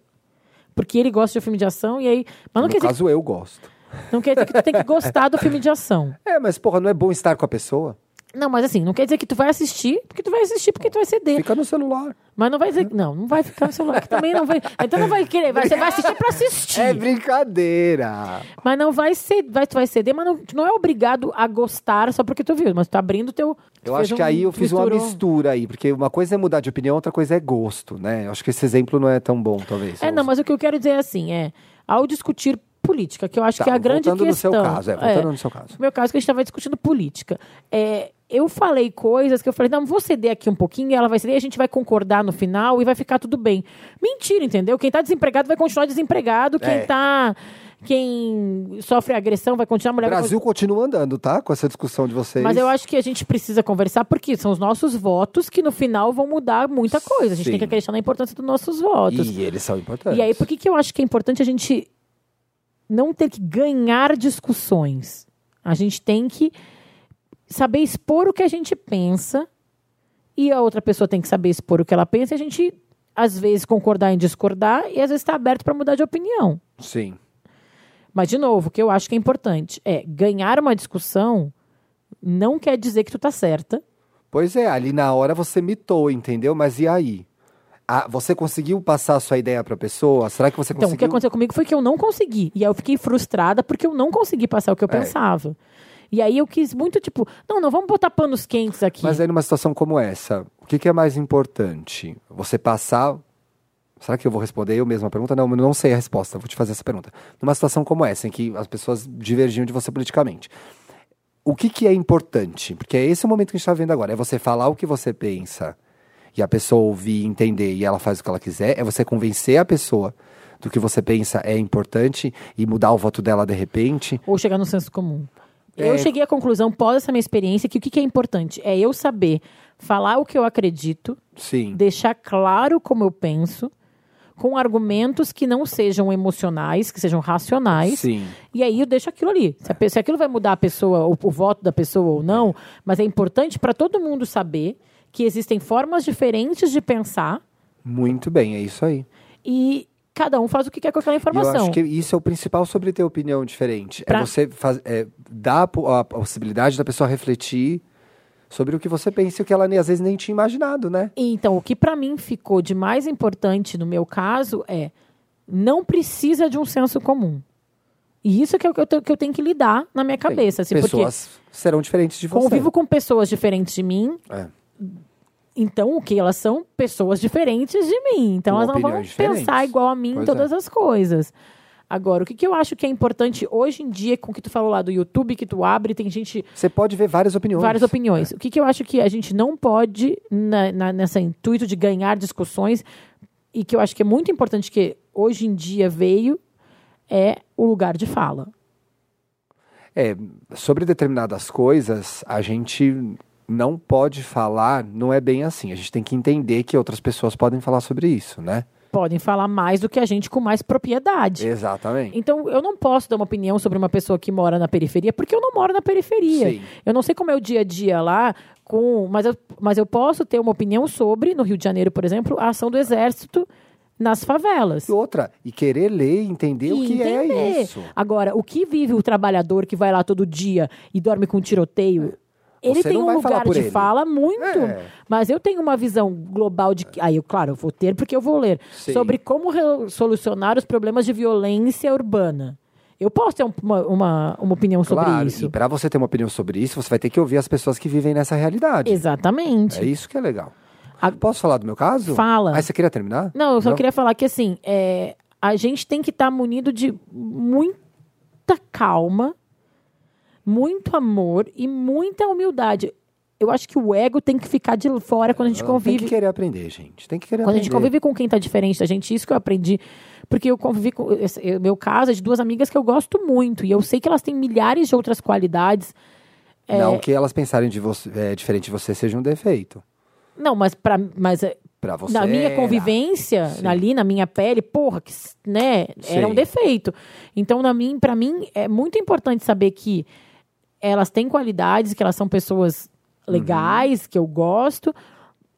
[SPEAKER 2] Porque ele gosta de filme de ação, e aí. Mas não
[SPEAKER 1] no
[SPEAKER 2] quer, dizer,
[SPEAKER 1] caso, eu gosto.
[SPEAKER 2] não quer dizer que tu tem que gostar do filme de ação.
[SPEAKER 1] É, mas porra, não é bom estar com a pessoa?
[SPEAKER 2] Não, mas assim, não quer dizer que tu vai assistir, porque tu vai assistir, porque tu vai ceder.
[SPEAKER 1] Fica no celular.
[SPEAKER 2] Mas não vai dizer. Não, não vai ficar no celular. que também não vai. Então não vai querer. Vai, você vai assistir pra assistir.
[SPEAKER 1] É brincadeira.
[SPEAKER 2] Mas não vai ser, vai, tu vai ceder, mas não, tu não é obrigado a gostar só porque tu viu, mas tu tá abrindo teu. tu
[SPEAKER 1] Eu acho
[SPEAKER 2] um-
[SPEAKER 1] que aí eu fiz uma
[SPEAKER 2] misturou.
[SPEAKER 1] mistura aí, porque uma coisa é mudar de opinião, outra coisa é gosto, né? Eu acho que esse exemplo não é tão bom, talvez.
[SPEAKER 2] É, não, mas o que eu quero dizer é assim, é, ao discutir política, que eu acho
[SPEAKER 1] Tá,
[SPEAKER 2] que é a grande
[SPEAKER 1] voltando no seu
[SPEAKER 2] questão.
[SPEAKER 1] caso, é, voltando no seu caso.
[SPEAKER 2] No meu caso, que a gente estava discutindo política. É, eu falei coisas que eu falei, não, vou ceder aqui um pouquinho, ela vai ceder, e a gente vai concordar no final e vai ficar tudo bem. Mentira, entendeu? Quem tá desempregado vai continuar desempregado, quem
[SPEAKER 1] É.
[SPEAKER 2] tá. Quem sofre agressão vai continuar, a
[SPEAKER 1] O
[SPEAKER 2] mulher vai
[SPEAKER 1] Brasil continua andando, tá? Com essa discussão de vocês.
[SPEAKER 2] Mas eu acho que a gente precisa conversar porque são os nossos votos que no final vão mudar muita coisa. A gente
[SPEAKER 1] Sim.
[SPEAKER 2] tem que acreditar na importância dos nossos votos.
[SPEAKER 1] E eles são importantes.
[SPEAKER 2] E aí, por que, que eu acho que é importante a gente não ter que ganhar discussões? A gente tem que saber expor o que a gente pensa e a outra pessoa tem que saber expor o que ela pensa e a gente, às vezes, concordar em discordar e às vezes está aberto para mudar de opinião.
[SPEAKER 1] Sim.
[SPEAKER 2] Mas, de novo, o que eu acho que é importante é ganhar uma discussão não quer dizer que tu tá certa.
[SPEAKER 1] Pois é, ali na hora você mitou, entendeu? Mas e aí? Você conseguiu passar a sua ideia pra pessoa? Será que você
[SPEAKER 2] Então, o que
[SPEAKER 1] conseguiu?
[SPEAKER 2] aconteceu comigo foi que eu não consegui. E aí eu fiquei frustrada porque eu não consegui passar o que eu
[SPEAKER 1] É.
[SPEAKER 2] pensava. E aí eu quis muito, tipo, não, não, vamos botar panos quentes aqui.
[SPEAKER 1] Mas aí numa situação como essa, o que, que é mais importante? Você passar. Será que eu vou responder eu mesma a pergunta? Não, eu não sei a resposta. Vou te fazer essa pergunta. Numa situação como essa, em que as pessoas divergiam de você politicamente, o que, que é importante? Porque esse é o momento que a gente está vendo agora. É você falar o que você pensa e a pessoa ouvir, entender e ela faz o que ela quiser. É você convencer a pessoa do que você pensa é importante e mudar o voto dela de repente.
[SPEAKER 2] Ou chegar no senso comum.
[SPEAKER 1] É.
[SPEAKER 2] Eu cheguei à conclusão, pós essa minha experiência, que o que, que é importante é eu saber falar o que eu acredito,
[SPEAKER 1] Sim.
[SPEAKER 2] deixar claro como eu penso, com argumentos que não sejam emocionais, que sejam racionais.
[SPEAKER 1] Sim.
[SPEAKER 2] E aí eu deixo aquilo ali. Se, a pe- se aquilo vai mudar a pessoa, o, o voto da pessoa ou não, mas é importante para todo mundo saber que existem formas diferentes de pensar
[SPEAKER 1] Muito bem, é isso aí.
[SPEAKER 2] e cada um faz o que quer com aquela
[SPEAKER 1] E eu
[SPEAKER 2] informação.
[SPEAKER 1] acho que isso é o principal sobre ter opinião diferente.
[SPEAKER 2] Pra-
[SPEAKER 1] É você faz, é, dar a a possibilidade da pessoa refletir sobre o que você pensa e o que ela nem- às vezes nem tinha imaginado, né?
[SPEAKER 2] Então, o que para mim ficou de mais importante no meu caso é não precisa de um senso comum. E isso que é o que eu, que eu tenho que lidar na minha cabeça. Assim,
[SPEAKER 1] Pessoas serão diferentes de você.
[SPEAKER 2] convivo com pessoas diferentes de mim,
[SPEAKER 1] É.
[SPEAKER 2] então o que elas são? Pessoas diferentes de mim. Então
[SPEAKER 1] Com
[SPEAKER 2] elas não vão
[SPEAKER 1] diferentes.
[SPEAKER 2] pensar igual a mim em
[SPEAKER 1] Pois
[SPEAKER 2] todas
[SPEAKER 1] é.
[SPEAKER 2] as coisas. Agora, o que, que eu acho que é importante hoje em dia, com o que tu falou lá do YouTube, que tu abre, tem gente
[SPEAKER 1] Você pode ver várias opiniões.
[SPEAKER 2] várias opiniões. O que, que eu acho que a gente não pode, na, na- nessa intuito de ganhar discussões, e que eu acho que é muito importante que hoje em dia veio, é o lugar de fala.
[SPEAKER 1] É, sobre determinadas coisas, a gente não pode falar, não é bem assim. A gente tem que entender que outras pessoas podem falar sobre isso, né?
[SPEAKER 2] Podem falar mais do que a gente com mais propriedade.
[SPEAKER 1] Exatamente.
[SPEAKER 2] Então, eu não posso dar uma opinião sobre uma pessoa que mora na periferia, porque eu não moro na periferia.
[SPEAKER 1] Sim.
[SPEAKER 2] Eu não sei como é o dia a dia lá, com, mas, eu, mas eu posso ter uma opinião sobre, no Rio de Janeiro, por exemplo, a ação do Exército nas favelas.
[SPEAKER 1] E outra, e querer ler e entender o
[SPEAKER 2] E
[SPEAKER 1] que é isso.
[SPEAKER 2] Agora, o que vive o trabalhador que vai lá todo dia e dorme com tiroteio? Ele
[SPEAKER 1] Você
[SPEAKER 2] tem
[SPEAKER 1] não
[SPEAKER 2] um lugar de
[SPEAKER 1] ele.
[SPEAKER 2] fala muito,
[SPEAKER 1] É.
[SPEAKER 2] mas eu tenho uma visão global de que, aí eu, claro, eu vou ter porque eu vou ler
[SPEAKER 1] Sim.
[SPEAKER 2] sobre como solucionar os problemas de violência urbana. Eu posso ter um- uma, uma, uma opinião sobre
[SPEAKER 1] claro,
[SPEAKER 2] isso.
[SPEAKER 1] e para você ter uma opinião sobre isso, você vai ter que ouvir as pessoas que vivem nessa realidade.
[SPEAKER 2] Exatamente.
[SPEAKER 1] É isso que é legal.
[SPEAKER 2] A-
[SPEAKER 1] Posso falar do meu caso?
[SPEAKER 2] Fala.
[SPEAKER 1] Ah, você queria terminar?
[SPEAKER 2] Não, eu só queria falar que assim, é, a gente tem que estar munido de muita calma, muito amor e muita humildade. eu acho que o ego tem que ficar de fora quando a gente
[SPEAKER 1] Tem
[SPEAKER 2] convive.
[SPEAKER 1] que querer aprender, gente. Tem que querer
[SPEAKER 2] Quando a
[SPEAKER 1] aprender.
[SPEAKER 2] gente convive com quem tá diferente da gente, isso que eu aprendi. Porque eu convivi com. eu- meu caso é de duas amigas que eu gosto muito. E eu sei que elas têm milhares de outras qualidades. É.
[SPEAKER 1] Não que elas pensarem de você, é, diferente de você seja um defeito.
[SPEAKER 2] Não, mas, pra, mas é,
[SPEAKER 1] você.
[SPEAKER 2] na minha convivência,
[SPEAKER 1] Sim.
[SPEAKER 2] ali na minha pele, porra, que, né, era um
[SPEAKER 1] Sim.
[SPEAKER 2] defeito. Então, na mim, para mim, é muito importante saber que elas têm qualidades, que elas são pessoas legais, que eu gosto,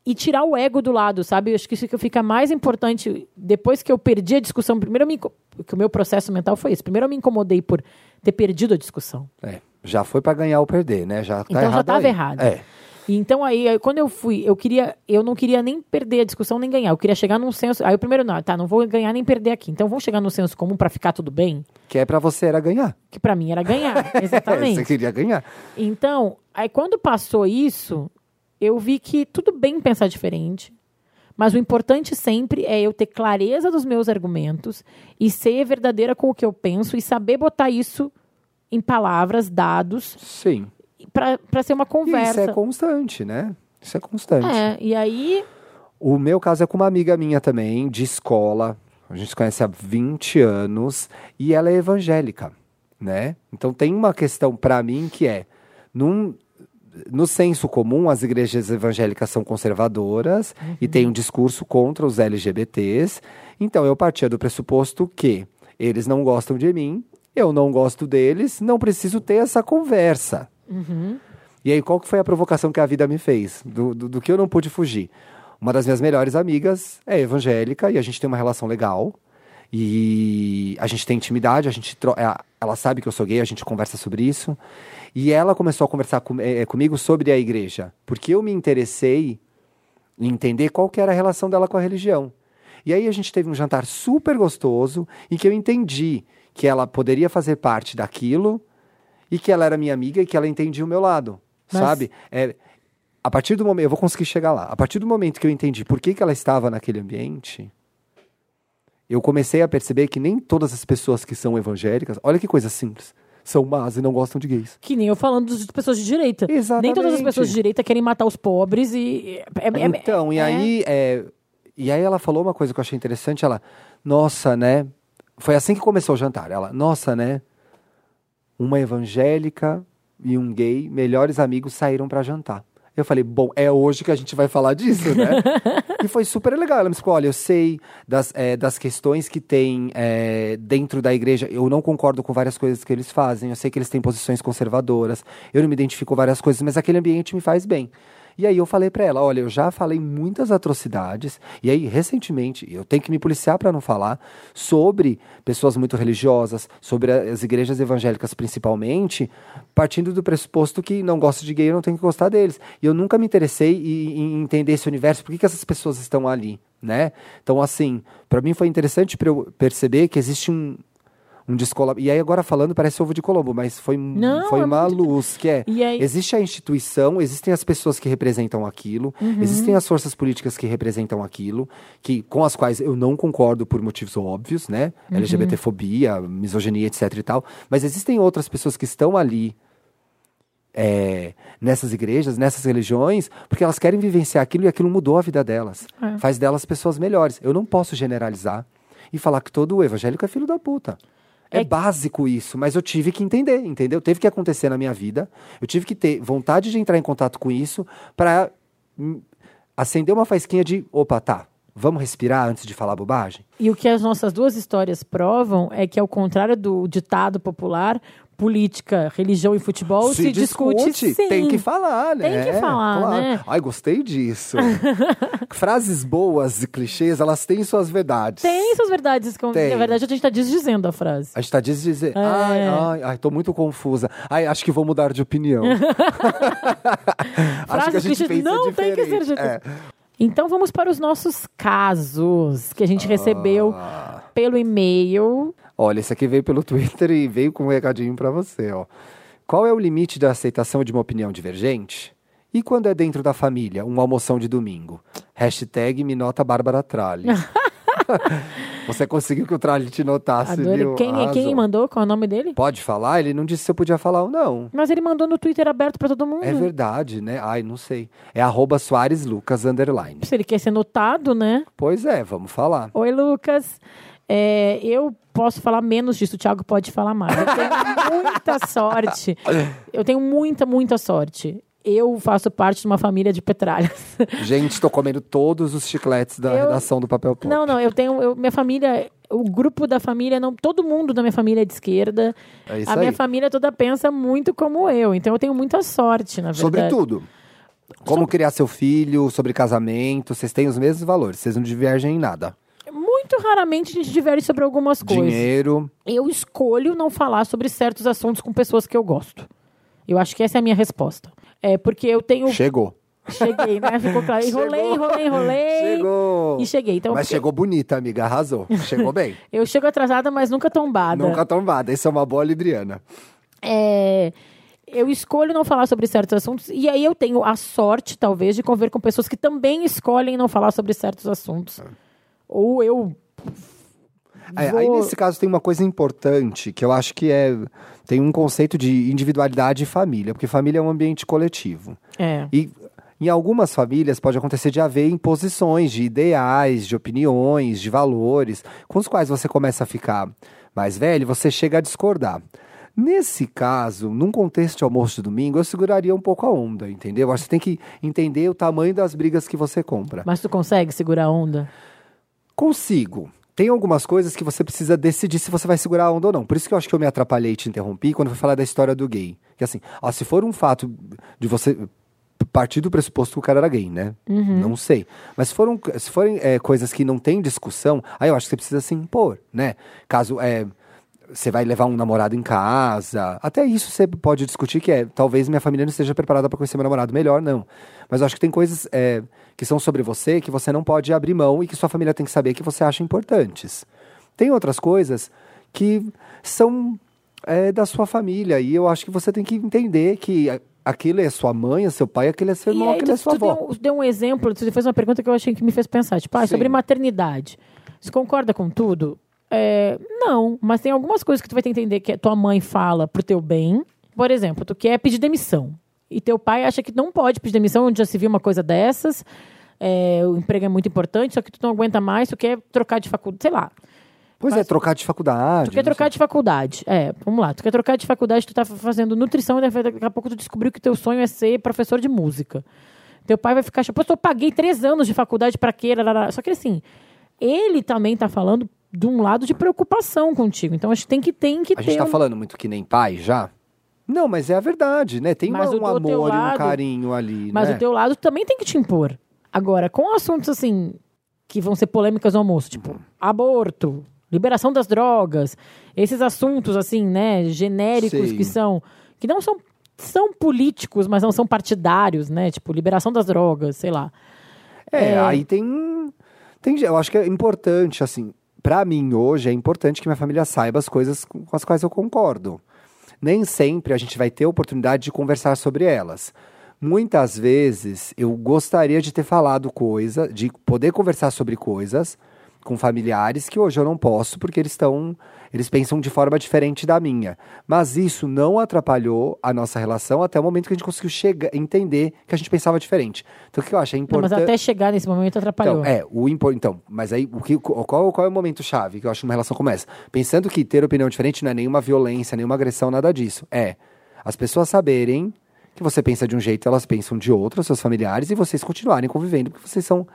[SPEAKER 2] e tirar o ego do lado, sabe? Eu acho que isso que fica mais importante depois que eu perdi a discussão. Primeiro, eu me, que o meu processo mental foi esse. Primeiro, eu me incomodei por ter perdido a discussão.
[SPEAKER 1] É, já foi pra ganhar ou perder, né? Já tá
[SPEAKER 2] Então já
[SPEAKER 1] errado
[SPEAKER 2] tava
[SPEAKER 1] aí.
[SPEAKER 2] errado.
[SPEAKER 1] É.
[SPEAKER 2] E Então aí, aí, quando eu fui, eu queria, eu não queria nem perder a discussão nem ganhar. Eu queria chegar num senso. Aí o primeiro não, tá, não vou ganhar nem perder aqui. Então vamos chegar num senso comum pra ficar tudo bem,
[SPEAKER 1] Que é pra você era ganhar.
[SPEAKER 2] que pra mim era ganhar, exatamente.
[SPEAKER 1] você queria ganhar.
[SPEAKER 2] Então, aí quando passou isso, eu vi que tudo bem pensar diferente. Mas o importante sempre é eu ter clareza dos meus argumentos e ser verdadeira com o que eu penso e saber botar isso em palavras, dados,
[SPEAKER 1] Sim.
[SPEAKER 2] Para ser uma
[SPEAKER 1] E isso
[SPEAKER 2] conversa.
[SPEAKER 1] é constante, né? Isso é constante.
[SPEAKER 2] É, e aí
[SPEAKER 1] O meu caso é com uma amiga minha também, de escola. A gente se conhece há 20 anos e ela é evangélica, né? Então tem uma questão pra mim que é, num, no senso comum, as igrejas evangélicas são conservadoras e tem um discurso contra os LGBTs. Então eu partia do pressuposto que eles não gostam de mim, eu não gosto deles, não preciso ter essa conversa. E aí, qual que foi a provocação que a vida me fez? Do, do, do que eu não pude fugir? Uma das minhas melhores amigas é evangélica e a gente tem uma relação legal. E a gente tem intimidade, a gente ela sabe que eu sou gay, a gente conversa sobre isso. E ela começou a conversar com- é, comigo sobre a igreja, porque eu me interessei em entender qual que era a relação dela com a religião. E aí a gente teve um jantar super gostoso em que eu entendi que ela poderia fazer parte daquilo e que ela era minha amiga e que ela entendia o meu lado,
[SPEAKER 2] Mas-
[SPEAKER 1] sabe? É, a partir do momento, eu vou conseguir chegar lá. A partir do momento que eu entendi por que, que ela estava naquele ambiente, eu comecei a perceber que nem todas as pessoas que são evangélicas, olha que coisa simples, são más e não gostam de gays.
[SPEAKER 2] Que nem eu falando das pessoas de direita.
[SPEAKER 1] Exatamente.
[SPEAKER 2] Nem todas as pessoas de direita querem matar os pobres e. é- é-
[SPEAKER 1] Então, e
[SPEAKER 2] é-
[SPEAKER 1] aí, é, e aí ela falou uma coisa que eu achei interessante, ela, nossa, né? Foi assim que começou o jantar. Ela, nossa, né? Uma evangélica e um gay, melhores amigos, saíram pra jantar. Eu falei, bom, é hoje que a gente vai falar disso, né? e foi super legal. Ela me explicou, olha, eu sei das, é, das questões que tem é, dentro da igreja. Eu não concordo com várias coisas que eles fazem. Eu sei que eles têm posições conservadoras. Eu não me identifico com várias coisas, mas aquele ambiente me faz bem. E aí eu falei pra ela, olha, eu já falei muitas atrocidades, e aí recentemente, eu tenho que me policiar pra não falar, sobre pessoas muito religiosas, sobre as igrejas evangélicas principalmente, partindo do pressuposto que não gosto de gay, eu não tenho que gostar deles. E eu nunca me interessei em, entender esse universo, por que, que essas pessoas estão ali, né? Então, assim, pra mim foi interessante perceber que existe um, um descola... E aí agora falando parece ovo de Colombo, mas foi,
[SPEAKER 2] Não,
[SPEAKER 1] foi
[SPEAKER 2] é
[SPEAKER 1] uma
[SPEAKER 2] muito-
[SPEAKER 1] luz, que é...
[SPEAKER 2] Aí-
[SPEAKER 1] Existe a instituição, existem as pessoas que representam aquilo,
[SPEAKER 2] Uhum.
[SPEAKER 1] existem as forças políticas que representam aquilo, que com as quais eu não concordo por motivos óbvios, né?
[SPEAKER 2] Uhum.
[SPEAKER 1] LGBTfobia, misoginia, etc e tal. Mas existem outras pessoas que estão ali é, nessas igrejas, nessas religiões, porque elas querem vivenciar aquilo e aquilo mudou a vida delas.
[SPEAKER 2] É.
[SPEAKER 1] Faz delas pessoas melhores. Eu não posso generalizar e falar que todo evangélico é filho da puta. É,
[SPEAKER 2] É-
[SPEAKER 1] básico isso, mas eu tive que entender, entendeu? Teve que acontecer na minha vida. Eu tive que ter vontade de entrar em contato com isso para acender uma faísquinha de, opa, tá, vamos respirar antes de falar bobagem?
[SPEAKER 2] E o que as nossas duas histórias provam é que, ao contrário do ditado popular, política, religião e futebol se, discute, sim.
[SPEAKER 1] Tem que falar, né?
[SPEAKER 2] Tem que falar,
[SPEAKER 1] Claro.
[SPEAKER 2] né?
[SPEAKER 1] Ai, gostei disso. Frases boas e clichês, elas têm suas verdades.
[SPEAKER 2] Tem suas verdades. como-
[SPEAKER 1] Tem.
[SPEAKER 2] Na verdade, a gente está desdizendo a frase.
[SPEAKER 1] A gente tá diz dizer,
[SPEAKER 2] É.
[SPEAKER 1] ai, ai, ai, tô muito confusa. Ai, acho que vou mudar de opinião. acho que a gente pensa
[SPEAKER 2] não tem que ser
[SPEAKER 1] diferente. É.
[SPEAKER 2] Então vamos para os nossos casos que a gente recebeu
[SPEAKER 1] Ah.
[SPEAKER 2] pelo e-mail.
[SPEAKER 1] Olha, esse aqui veio pelo Twitter e veio com um recadinho pra você, ó. Qual é o limite da aceitação de uma opinião divergente? E quando é dentro da família, uma almoção de domingo? Hashtag me nota Bárbara Tralli. Você conseguiu que o Tralli te notasse,
[SPEAKER 2] Adorei.
[SPEAKER 1] viu?
[SPEAKER 2] Quem,
[SPEAKER 1] Arrasou.
[SPEAKER 2] quem mandou? Qual é o nome dele?
[SPEAKER 1] Pode falar? Ele não disse se eu podia falar ou não.
[SPEAKER 2] Mas ele mandou no Twitter aberto pra todo mundo.
[SPEAKER 1] É verdade, né? Ai, não sei. É arroba Soares Lucas underline.
[SPEAKER 2] Se ele quer ser notado, né?
[SPEAKER 1] Pois é, vamos falar.
[SPEAKER 2] Oi, Lucas. É, eu posso falar menos disso, o Thiago pode falar mais. Eu tenho muita sorte. Eu tenho muita, muita sorte. Eu faço parte de uma família de petralhas.
[SPEAKER 1] Gente, tô comendo todos os chicletes da
[SPEAKER 2] Eu-
[SPEAKER 1] redação do Papel Pop.
[SPEAKER 2] Não, não, eu tenho. eu- minha família, o grupo da família, não, todo mundo da minha família é de esquerda.
[SPEAKER 1] É isso
[SPEAKER 2] a minha
[SPEAKER 1] aí.
[SPEAKER 2] família toda pensa muito como eu. Então eu tenho muita sorte, na verdade.
[SPEAKER 1] Sobre tudo. Como criar seu filho, sobre casamento, vocês têm os mesmos valores, vocês não divergem em nada.
[SPEAKER 2] Muito raramente a gente diverge sobre algumas coisas.
[SPEAKER 1] Dinheiro,
[SPEAKER 2] Eu escolho não falar sobre certos assuntos com pessoas que eu gosto. Eu acho que essa é a minha resposta. É porque eu tenho.
[SPEAKER 1] chegou.
[SPEAKER 2] Cheguei, né? Ficou claro. Enrolei, enrolei, enrolei.
[SPEAKER 1] Chegou.
[SPEAKER 2] E cheguei. Então,
[SPEAKER 1] Mas chegou bonita, amiga, arrasou. Chegou bem.
[SPEAKER 2] eu chego atrasada, mas nunca tombada.
[SPEAKER 1] Nunca tombada, isso é uma boa libriana.
[SPEAKER 2] É, eu escolho não falar sobre certos assuntos. E aí eu tenho a sorte, talvez, de conviver com pessoas que também escolhem não falar sobre certos assuntos. Ou eu.
[SPEAKER 1] Aí,
[SPEAKER 2] vou-
[SPEAKER 1] aí, nesse caso tem uma coisa importante que eu acho que é tem um conceito de individualidade e família, porque família é um ambiente coletivo.
[SPEAKER 2] É.
[SPEAKER 1] E em algumas famílias pode acontecer de haver imposições de ideais, de opiniões, de valores, com os quais você começa a ficar mais velho, você chega a discordar. Nesse caso, num contexto de almoço de domingo, eu seguraria um pouco a onda, entendeu? Eu Acho que você tem que entender o tamanho das brigas que você compra.
[SPEAKER 2] Mas tu consegue segurar a onda?
[SPEAKER 1] Consigo. Tem algumas coisas que você precisa decidir se você vai segurar a onda ou não. Por isso que eu acho que eu me atrapalhei e te interrompi quando eu fui falar da história do gay. Que assim, ó, se for um fato de você partir do pressuposto que o cara era gay, né? Não sei. Mas se, foram, se forem é, coisas que não tem discussão, aí eu acho que você precisa se impor, né? Caso é, você vai levar um namorado em casa. Até isso você pode discutir que é, talvez minha família não esteja preparada para conhecer meu namorado melhor, não. Mas eu acho que tem coisas é, que são sobre você que você não pode abrir mão e que sua família tem que saber que você acha importantes. Tem outras coisas que são é, da sua família e eu acho que você tem que entender que aquilo é sua mãe, é seu pai, aquele é seu irmão, aquele é sua
[SPEAKER 2] tu
[SPEAKER 1] avó.
[SPEAKER 2] deu, deu um exemplo, tu fez uma pergunta que eu achei que me fez pensar. Tipo, ah, sobre maternidade. Você concorda com tudo? É, não, mas tem algumas coisas que tu vai ter que entender que tua mãe fala pro teu bem. Por exemplo, tu quer pedir demissão. E teu pai acha que não pode pedir demissão, onde já se viu uma coisa dessas. É, o emprego é muito importante, só que tu não aguenta mais, tu quer trocar de faculdade, sei lá.
[SPEAKER 1] Pois é, trocar de faculdade.
[SPEAKER 2] Tu quer trocar
[SPEAKER 1] sei.
[SPEAKER 2] de faculdade. É, vamos lá. Tu quer trocar de faculdade, tu tá fazendo nutrição e daqui a pouco tu descobriu que teu sonho é ser professor de música. Teu pai vai ficar, pô, eu paguei três anos de faculdade pra quê? Só que assim, ele também tá falando de um lado de preocupação contigo. Então acho que tem que, tem que
[SPEAKER 1] A
[SPEAKER 2] ter.
[SPEAKER 1] gente tá
[SPEAKER 2] um-
[SPEAKER 1] falando muito que nem pai já? Não, mas é a verdade, né? Tem
[SPEAKER 2] Mas
[SPEAKER 1] uma- um amor e um
[SPEAKER 2] lado-
[SPEAKER 1] carinho ali,
[SPEAKER 2] Mas
[SPEAKER 1] né?
[SPEAKER 2] o teu lado também tem que te impor. Agora, com assuntos assim, que vão ser polêmicas no almoço, tipo aborto, liberação das drogas, esses assuntos assim, né, genéricos
[SPEAKER 1] Sim.
[SPEAKER 2] que são que não são são políticos, mas não são partidários, né? Tipo, liberação das drogas, sei lá.
[SPEAKER 1] É, aí tem, tem. Eu acho que é importante, assim. Pra mim, hoje, é importante que minha família saiba as coisas com as quais eu concordo. Nem sempre a gente vai ter oportunidade de conversar sobre elas. Muitas vezes eu gostaria de ter falado coisa, de poder conversar sobre coisas com familiares que hoje eu não posso porque eles estão, eles pensam de forma diferente da minha. Mas isso não atrapalhou a nossa relação até o momento que a gente conseguiu chegar, entender que a gente pensava diferente. Então o que eu acho é importante.
[SPEAKER 2] mas até chegar nesse momento atrapalhou.
[SPEAKER 1] Então, é, o impor... então, mas aí o que, qual, qual é o momento chave que eu acho que uma relação começa? Pensando que ter opinião diferente não é nenhuma violência, nenhuma agressão, nada disso. É as pessoas saberem que você pensa de um jeito, elas pensam de outro, seus familiares, e vocês continuarem convivendo, porque vocês são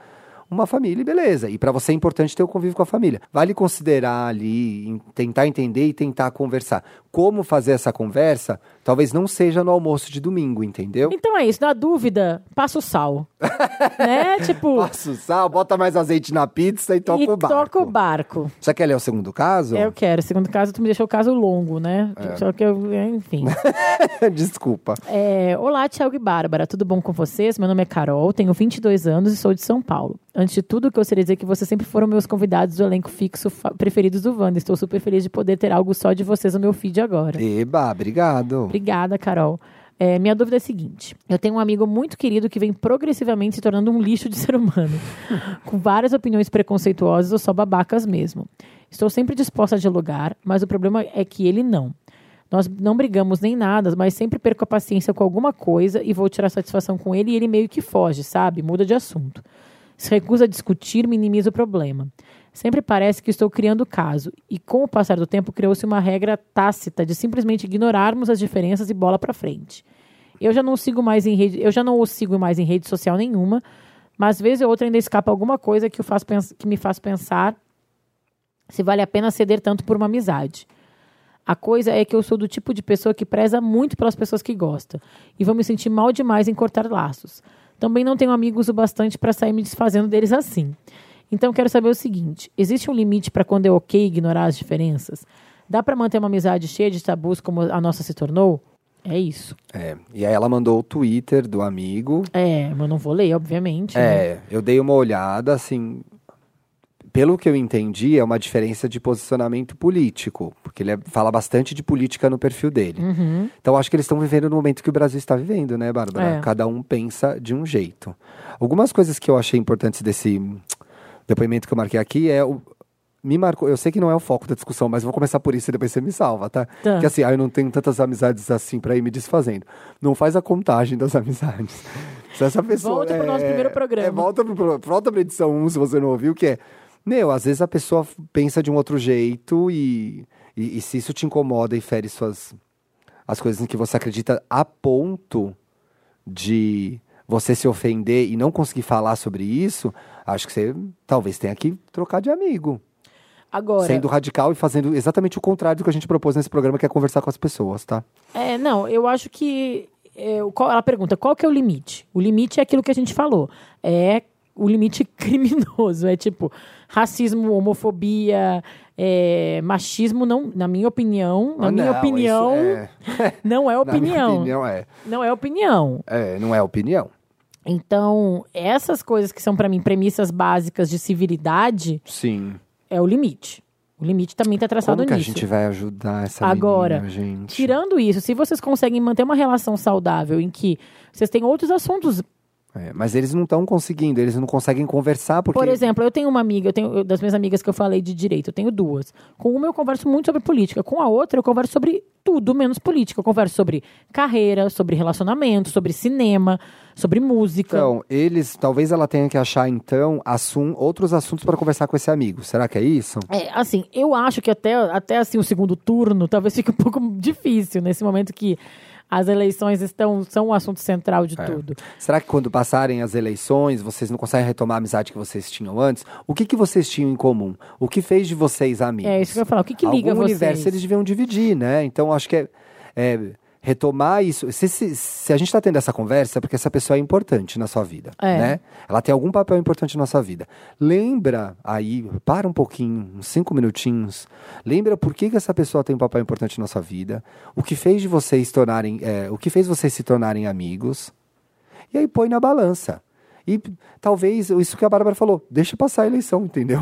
[SPEAKER 1] uma família e beleza. E para você é importante ter o convívio com a família. Vale considerar ali, tentar entender e tentar conversar. Como fazer essa conversa, talvez não seja no almoço de domingo, entendeu?
[SPEAKER 2] Então é isso, na dúvida, passa o sal. né? Tipo,
[SPEAKER 1] Passa o sal, bota mais azeite na pizza e toca
[SPEAKER 2] e
[SPEAKER 1] o barco.
[SPEAKER 2] toca o barco.
[SPEAKER 1] Você quer ler o segundo caso?
[SPEAKER 2] Eu quero. Segundo caso, tu me deixou o caso longo, né?
[SPEAKER 1] É.
[SPEAKER 2] Só que eu, enfim.
[SPEAKER 1] Desculpa.
[SPEAKER 2] É, Olá, Thiago e Bárbara, tudo bom com vocês? Meu nome é Carol, tenho 22 anos e sou de São Paulo. Antes de tudo, eu gostaria de dizer que vocês sempre foram meus convidados do elenco fixo preferidos do Wanda. Estou super feliz de poder ter algo só de vocês no meu feed agora.
[SPEAKER 1] Eba, obrigado.
[SPEAKER 2] Obrigada, Carol. É, minha dúvida é a seguinte: eu tenho um amigo muito querido que vem progressivamente se tornando um lixo de ser humano, com várias opiniões preconceituosas ou só babacas mesmo. Estou sempre disposta a dialogar, mas o problema é que ele não. Nós não brigamos nem nada, mas sempre perco a paciência com alguma coisa e vou tirar satisfação com ele e ele meio que foge, sabe? Muda de assunto. Se recusa a discutir, minimiza o problema. Sempre parece que estou criando caso, e com o passar do tempo criou-se uma regra tácita de simplesmente ignorarmos as diferenças e bola para frente. Eu já não sigo mais em rede, eu já não o sigo mais em rede social nenhuma, mas vez ou outra ainda escapa alguma coisa que, faz, que me faz pensar se vale a pena ceder tanto por uma amizade. A coisa é que eu sou do tipo de pessoa que preza muito pelas pessoas que gosta e vou me sentir mal demais em cortar laços. Também não tenho amigos o bastante para sair me desfazendo deles assim. Então quero saber o seguinte: existe um limite para quando é ok ignorar as diferenças? Dá para manter uma amizade cheia de tabus como a nossa se tornou? É isso.
[SPEAKER 1] É, e aí ela mandou o Twitter do amigo.
[SPEAKER 2] É, mas eu não vou ler, obviamente.
[SPEAKER 1] É,
[SPEAKER 2] né?
[SPEAKER 1] eu dei uma olhada, assim. Pelo que eu entendi, é uma diferença de posicionamento político, porque ele é- fala bastante de política no perfil dele.
[SPEAKER 2] Uhum.
[SPEAKER 1] Então acho que eles estão vivendo no momento que o Brasil está vivendo, né, Bárbara?
[SPEAKER 2] É.
[SPEAKER 1] Cada um pensa de um jeito. Algumas coisas que eu achei importantes desse depoimento que eu marquei aqui é o me marcou, eu sei que não é o foco da discussão, mas vou começar por isso e depois você me salva, tá?
[SPEAKER 2] Tá.
[SPEAKER 1] Que assim, ah, eu não tenho tantas amizades assim pra ir me desfazendo. Não faz a contagem das amizades. Se essa pessoa
[SPEAKER 2] Volta pro nosso primeiro programa.
[SPEAKER 1] É, volta pro volta pra edição 1, se você não ouviu, que é meu, às vezes a pessoa pensa de um outro jeito e, e, e se isso te incomoda e fere suas as coisas em que você acredita a ponto de você se ofender e não conseguir falar sobre isso, acho que você talvez tenha que trocar de amigo.
[SPEAKER 2] Agora,
[SPEAKER 1] Sendo radical e fazendo exatamente o contrário do que a gente propôs nesse programa, que é conversar com as pessoas, tá?
[SPEAKER 2] é, não, eu acho que é, qual- ela pergunta qual que é o limite? O limite é aquilo que a gente falou. É o limite criminoso. É tipo racismo, homofobia, é, machismo, não, na minha opinião, na
[SPEAKER 1] Ah,
[SPEAKER 2] minha
[SPEAKER 1] não,
[SPEAKER 2] opinião,
[SPEAKER 1] é-
[SPEAKER 2] não é opinião.
[SPEAKER 1] opinião, é.
[SPEAKER 2] Não é opinião.
[SPEAKER 1] É, não é opinião.
[SPEAKER 2] Então, essas coisas que são pra mim premissas básicas de civilidade
[SPEAKER 1] Sim.
[SPEAKER 2] é o limite. O limite também está traçado
[SPEAKER 1] Como que a
[SPEAKER 2] nisso.
[SPEAKER 1] gente vai ajudar essa
[SPEAKER 2] Agora,
[SPEAKER 1] menina, gente?
[SPEAKER 2] Tirando isso, se vocês conseguem manter uma relação saudável em que vocês têm outros assuntos.
[SPEAKER 1] É, mas eles não estão conseguindo, eles não conseguem conversar porque...
[SPEAKER 2] Por exemplo, eu tenho uma amiga, eu tenho eu- das minhas amigas que eu falei de direito, eu tenho duas. Com uma eu converso muito sobre política, com a outra eu converso sobre tudo menos política. Eu converso sobre carreira, sobre relacionamento, sobre cinema, sobre música.
[SPEAKER 1] Então, eles, talvez ela tenha que achar, então, assum, outros assuntos para conversar com esse amigo. Será que é isso?
[SPEAKER 2] É, assim, eu acho que até, até assim, o segundo turno talvez fique um pouco difícil nesse momento que as eleições estão são o assunto central de
[SPEAKER 1] É.
[SPEAKER 2] tudo.
[SPEAKER 1] Será que quando passarem as eleições, vocês não conseguem retomar a amizade que vocês tinham antes? O que, que vocês tinham em comum? O que fez de vocês amigos?
[SPEAKER 2] É isso que eu ia falar. O que, que liga
[SPEAKER 1] Algum
[SPEAKER 2] vocês?
[SPEAKER 1] universo eles deviam dividir, né? Então, acho que é, é retomar isso. Se, se, se a gente está tendo essa conversa, é porque essa pessoa é importante na sua vida,
[SPEAKER 2] É.
[SPEAKER 1] né? Ela tem algum papel importante na sua vida. Lembra aí, para um pouquinho, uns cinco minutinhos. Lembra por que, que essa pessoa tem um papel importante na sua vida? O que fez de vocês tornarem, é, o que fez vocês se tornarem amigos? E aí põe na balança. E talvez isso que a Bárbara falou, deixa passar a eleição, entendeu?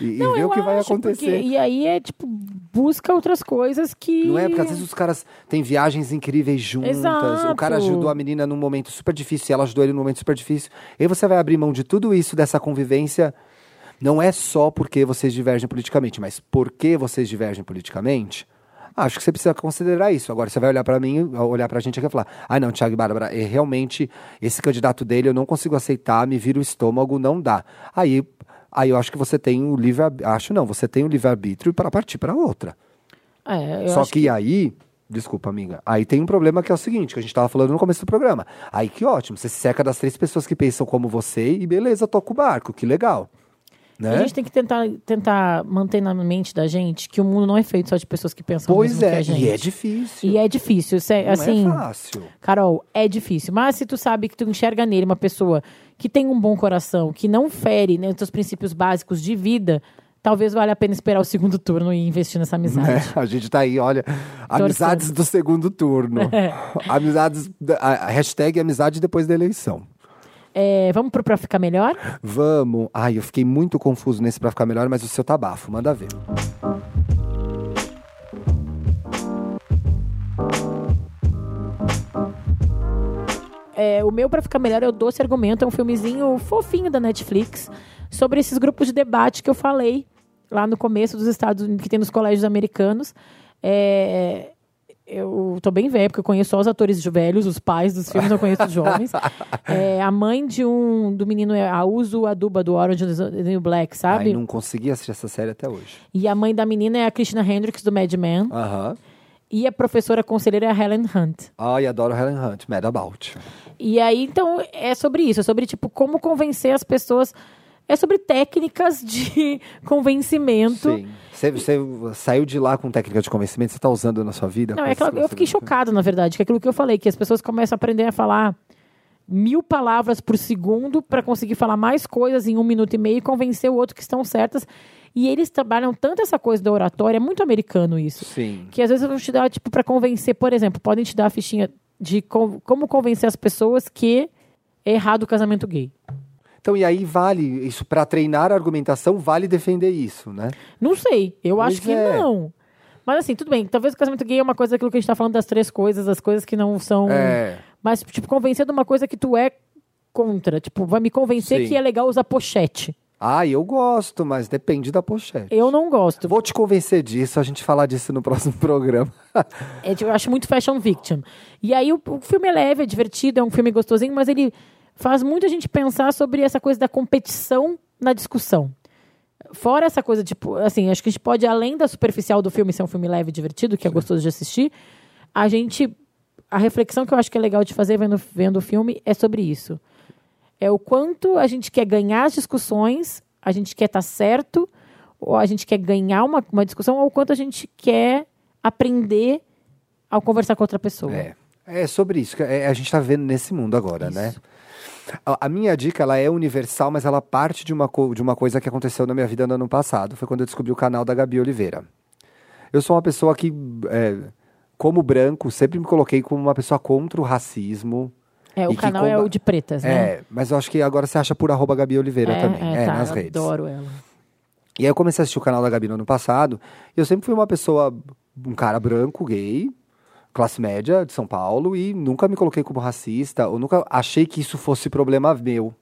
[SPEAKER 1] E, e
[SPEAKER 2] Não,
[SPEAKER 1] ver
[SPEAKER 2] eu
[SPEAKER 1] o que vai acontecer.
[SPEAKER 2] porque- e aí é tipo, busca outras coisas que.
[SPEAKER 1] Não é? Porque às vezes os caras têm viagens incríveis juntas. O cara
[SPEAKER 2] Exato.
[SPEAKER 1] ajudou a menina num momento super difícil e ela ajudou ele num momento super difícil. E aí você vai abrir mão de tudo isso, dessa convivência. Não é só porque vocês divergem politicamente, mas porque vocês divergem politicamente. Acho que você precisa considerar isso. Agora você vai olhar pra mim, olhar pra gente aqui e falar: ah, não, Thiago e Bárbara, é, realmente esse candidato dele eu não consigo aceitar, me vira o estômago, não dá. Aí, aí eu acho que você tem o livre acho não, você tem o livre-arbítrio para partir para outra.
[SPEAKER 2] É,
[SPEAKER 1] Só
[SPEAKER 2] acho
[SPEAKER 1] que, aí, desculpa, amiga, aí tem um problema que é o seguinte, que a gente tava falando no começo do programa. Aí que ótimo, você se seca das três pessoas que pensam como você e beleza, toca o barco, que legal. Né?
[SPEAKER 2] A gente tem que tentar, tentar manter na mente da gente que o mundo não é feito só de pessoas que pensam
[SPEAKER 1] Pois
[SPEAKER 2] mesmo que
[SPEAKER 1] é,
[SPEAKER 2] a gente.
[SPEAKER 1] e é difícil.
[SPEAKER 2] E é difícil. é,
[SPEAKER 1] Não
[SPEAKER 2] assim,
[SPEAKER 1] é fácil.
[SPEAKER 2] Carol, é difícil. Mas se tu sabe que tu enxerga nele uma pessoa que tem um bom coração, que não fere né, os teus princípios básicos de vida, talvez valha a pena esperar o segundo turno e investir nessa amizade.
[SPEAKER 1] Né? A gente tá aí, olha, amizades do segundo turno.
[SPEAKER 2] É.
[SPEAKER 1] Amizades, a a hashtag amizade depois da eleição.
[SPEAKER 2] É, vamos pro Pra Ficar Melhor?
[SPEAKER 1] Vamos. Ai, eu fiquei muito confuso nesse pra ficar melhor, mas o seu tá bafo, manda ver.
[SPEAKER 2] é, o meu Pra Ficar Melhor é o Doce Argumento, é um filmezinho fofinho da Netflix sobre esses grupos de debate que eu falei lá no começo dos Estados Unidos, que tem nos colégios americanos. É, eu tô bem velho, porque eu conheço só os atores velhos, os pais dos filmes, não conheço os jovens. É, a mãe de um do menino é a Uso Aduba do Orange is the New Black, sabe?
[SPEAKER 1] Ai, não consegui assistir essa série até hoje.
[SPEAKER 2] E a mãe da menina é a Christina Hendricks do Mad Men.
[SPEAKER 1] Aham.
[SPEAKER 2] E a professora conselheira é a Helen Hunt.
[SPEAKER 1] Ai, adoro Helen Hunt, Mad About.
[SPEAKER 2] E aí, então, é sobre isso. É sobre, tipo, como convencer as pessoas. É sobre técnicas de convencimento.
[SPEAKER 1] Sim. Você, saiu de lá com técnica de convencimento, você está usando na sua vida?
[SPEAKER 2] Não, é aquela- eu fiquei chocada, na verdade, que é aquilo que eu falei, que as pessoas começam a aprender a falar mil palavras por segundo para conseguir falar mais coisas em um minuto e meio e convencer o outro que estão certas. E eles trabalham tanto essa coisa da oratória, é muito americano isso.
[SPEAKER 1] Sim.
[SPEAKER 2] Que às vezes vão te dar, tipo, para convencer, por exemplo, podem te dar a fichinha de co- como convencer as pessoas que é errado o casamento gay.
[SPEAKER 1] Então, e aí vale isso, para treinar a argumentação, vale defender isso, né?
[SPEAKER 2] Não sei, eu
[SPEAKER 1] Pois
[SPEAKER 2] acho que
[SPEAKER 1] é.
[SPEAKER 2] não. Mas assim, tudo bem, talvez o casamento gay é uma coisa aquilo que a gente tá falando das três coisas, as coisas que não são.
[SPEAKER 1] É.
[SPEAKER 2] Mas, tipo, convencer de uma coisa que tu é contra. Tipo, vai me convencer
[SPEAKER 1] Sim.
[SPEAKER 2] que é legal usar pochete.
[SPEAKER 1] Ah, eu gosto, mas depende da pochete.
[SPEAKER 2] Eu não gosto.
[SPEAKER 1] Vou te convencer disso, a gente falar disso no próximo programa.
[SPEAKER 2] É, tipo, eu acho muito fashion victim. E aí o, o filme é leve, é divertido, é um filme gostosinho, mas ele faz muita gente pensar sobre essa coisa da competição na discussão. Fora essa coisa, tipo, assim, acho que a gente pode, além da superficial do filme ser um filme leve e divertido, que é gostoso de assistir, a gente. A reflexão que eu acho que é legal de fazer vendo, vendo o filme é sobre isso. É o quanto a gente quer ganhar as discussões, a gente quer estar certo, ou a gente quer ganhar uma, uma discussão, ou o quanto a gente quer aprender ao conversar com outra pessoa.
[SPEAKER 1] É. É sobre isso é- a gente está vendo nesse mundo agora, né? A, a minha dica ela é universal, mas ela parte de uma, de uma coisa que aconteceu na minha vida no ano passado. Foi quando eu descobri o canal da Gabi Oliveira. Eu sou uma pessoa que, é, como branco, sempre me coloquei como uma pessoa contra o racismo.
[SPEAKER 2] É, o canal é
[SPEAKER 1] comba-
[SPEAKER 2] o de pretas, né?
[SPEAKER 1] É, mas eu acho que agora você acha por arroba Gabi Oliveira também, é,
[SPEAKER 2] tá,
[SPEAKER 1] nas
[SPEAKER 2] eu
[SPEAKER 1] redes.
[SPEAKER 2] Adoro ela.
[SPEAKER 1] E aí eu comecei a assistir o canal da Gabi no ano passado, e eu sempre fui uma pessoa, um cara branco, gay, classe média de São Paulo, e nunca me coloquei como racista, ou nunca achei que isso fosse problema meu.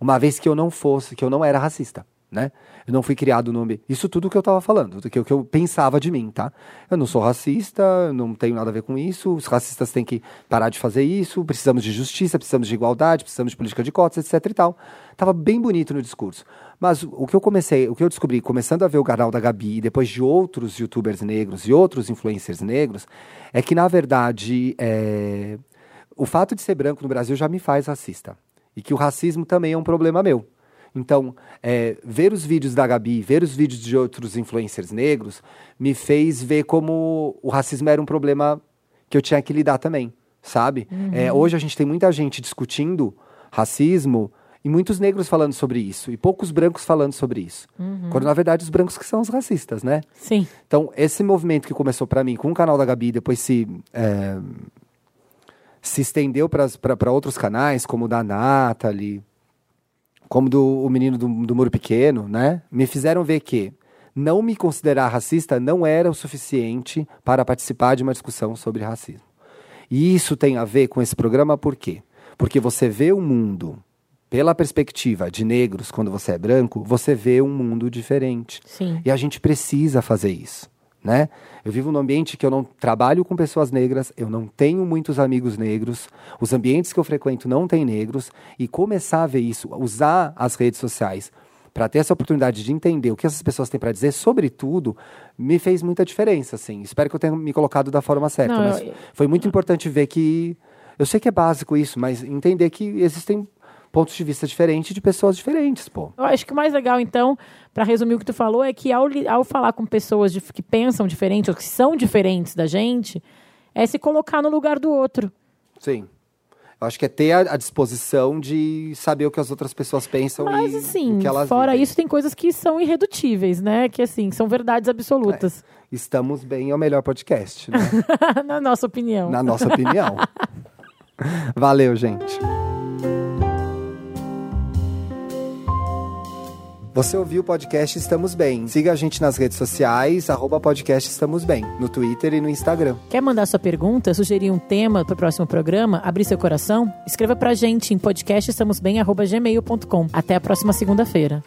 [SPEAKER 1] Uma vez que eu não fosse, que eu não era racista, né? Eu não fui criado no ambiente. Isso tudo que eu tava falando, do que, o que eu pensava de mim, tá? Eu não sou racista, não tenho nada a ver com isso, os racistas têm que parar de fazer isso, precisamos de justiça, precisamos de igualdade, precisamos de política de cotas, etc e tal. Tava bem bonito no discurso. Mas o que eu comecei, o que eu descobri, começando a ver o canal da Gabi, e depois de outros youtubers negros e outros influencers negros, é que, na verdade, é, o fato de ser branco no Brasil já me faz racista. E que o racismo também é um problema meu. Então, é, ver os vídeos da Gabi, ver os vídeos de outros influencers negros, me fez ver como o racismo era um problema que eu tinha que lidar também, sabe? É, hoje a gente tem muita gente discutindo racismo e muitos negros falando sobre isso, e poucos brancos falando sobre isso. Quando, na verdade, os brancos que são os racistas, né?
[SPEAKER 2] Sim.
[SPEAKER 1] Então, esse movimento que começou pra mim com o canal da Gabi, depois se, é, se estendeu para outros canais, como o da Nathalie, como do o menino do, do Muro Pequeno, né? Me fizeram ver que não me considerar racista não era o suficiente para participar de uma discussão sobre racismo. E isso tem a ver com esse programa por quê? Porque você vê o mundo pela perspectiva de negros quando você é branco, você vê um mundo diferente.
[SPEAKER 2] Sim.
[SPEAKER 1] E a gente precisa fazer isso, né? Eu vivo num ambiente que eu não trabalho com pessoas negras, eu não tenho muitos amigos negros, os ambientes que eu frequento não têm negros, e começar a ver isso, usar as redes sociais para ter essa oportunidade de entender o que essas pessoas têm para dizer sobre tudo, me fez muita diferença, assim. Espero que eu tenha me colocado da forma certa,
[SPEAKER 2] Não,
[SPEAKER 1] mas
[SPEAKER 2] eu-
[SPEAKER 1] foi muito importante ver que eu sei que é básico isso, mas entender que existem pontos de vista diferentes de pessoas diferentes, pô.
[SPEAKER 2] Eu acho que o mais legal, então, para resumir o que tu falou, é que ao, ao falar com pessoas dif- que pensam diferente ou que são diferentes da gente, é se colocar no lugar do outro.
[SPEAKER 1] Sim. Eu acho que é ter a, a disposição de saber o que as outras pessoas pensam
[SPEAKER 2] Mas,
[SPEAKER 1] e
[SPEAKER 2] assim,
[SPEAKER 1] o que elas
[SPEAKER 2] fora
[SPEAKER 1] vivem.
[SPEAKER 2] isso, tem coisas que são irredutíveis, né? Que, assim, são verdades absolutas.
[SPEAKER 1] Estamos bem ao melhor podcast, né?
[SPEAKER 2] Na nossa opinião.
[SPEAKER 1] na nossa opinião. Valeu, gente. Você ouviu o podcast Estamos Bem. Siga a gente nas redes sociais, arroba podcast Estamos Bem, no Twitter e no Instagram.
[SPEAKER 2] Quer mandar sua pergunta, sugerir um tema para o próximo programa, abrir seu coração? Escreva pra gente em podcastestamosbem.gmail.com. Até a próxima segunda-feira.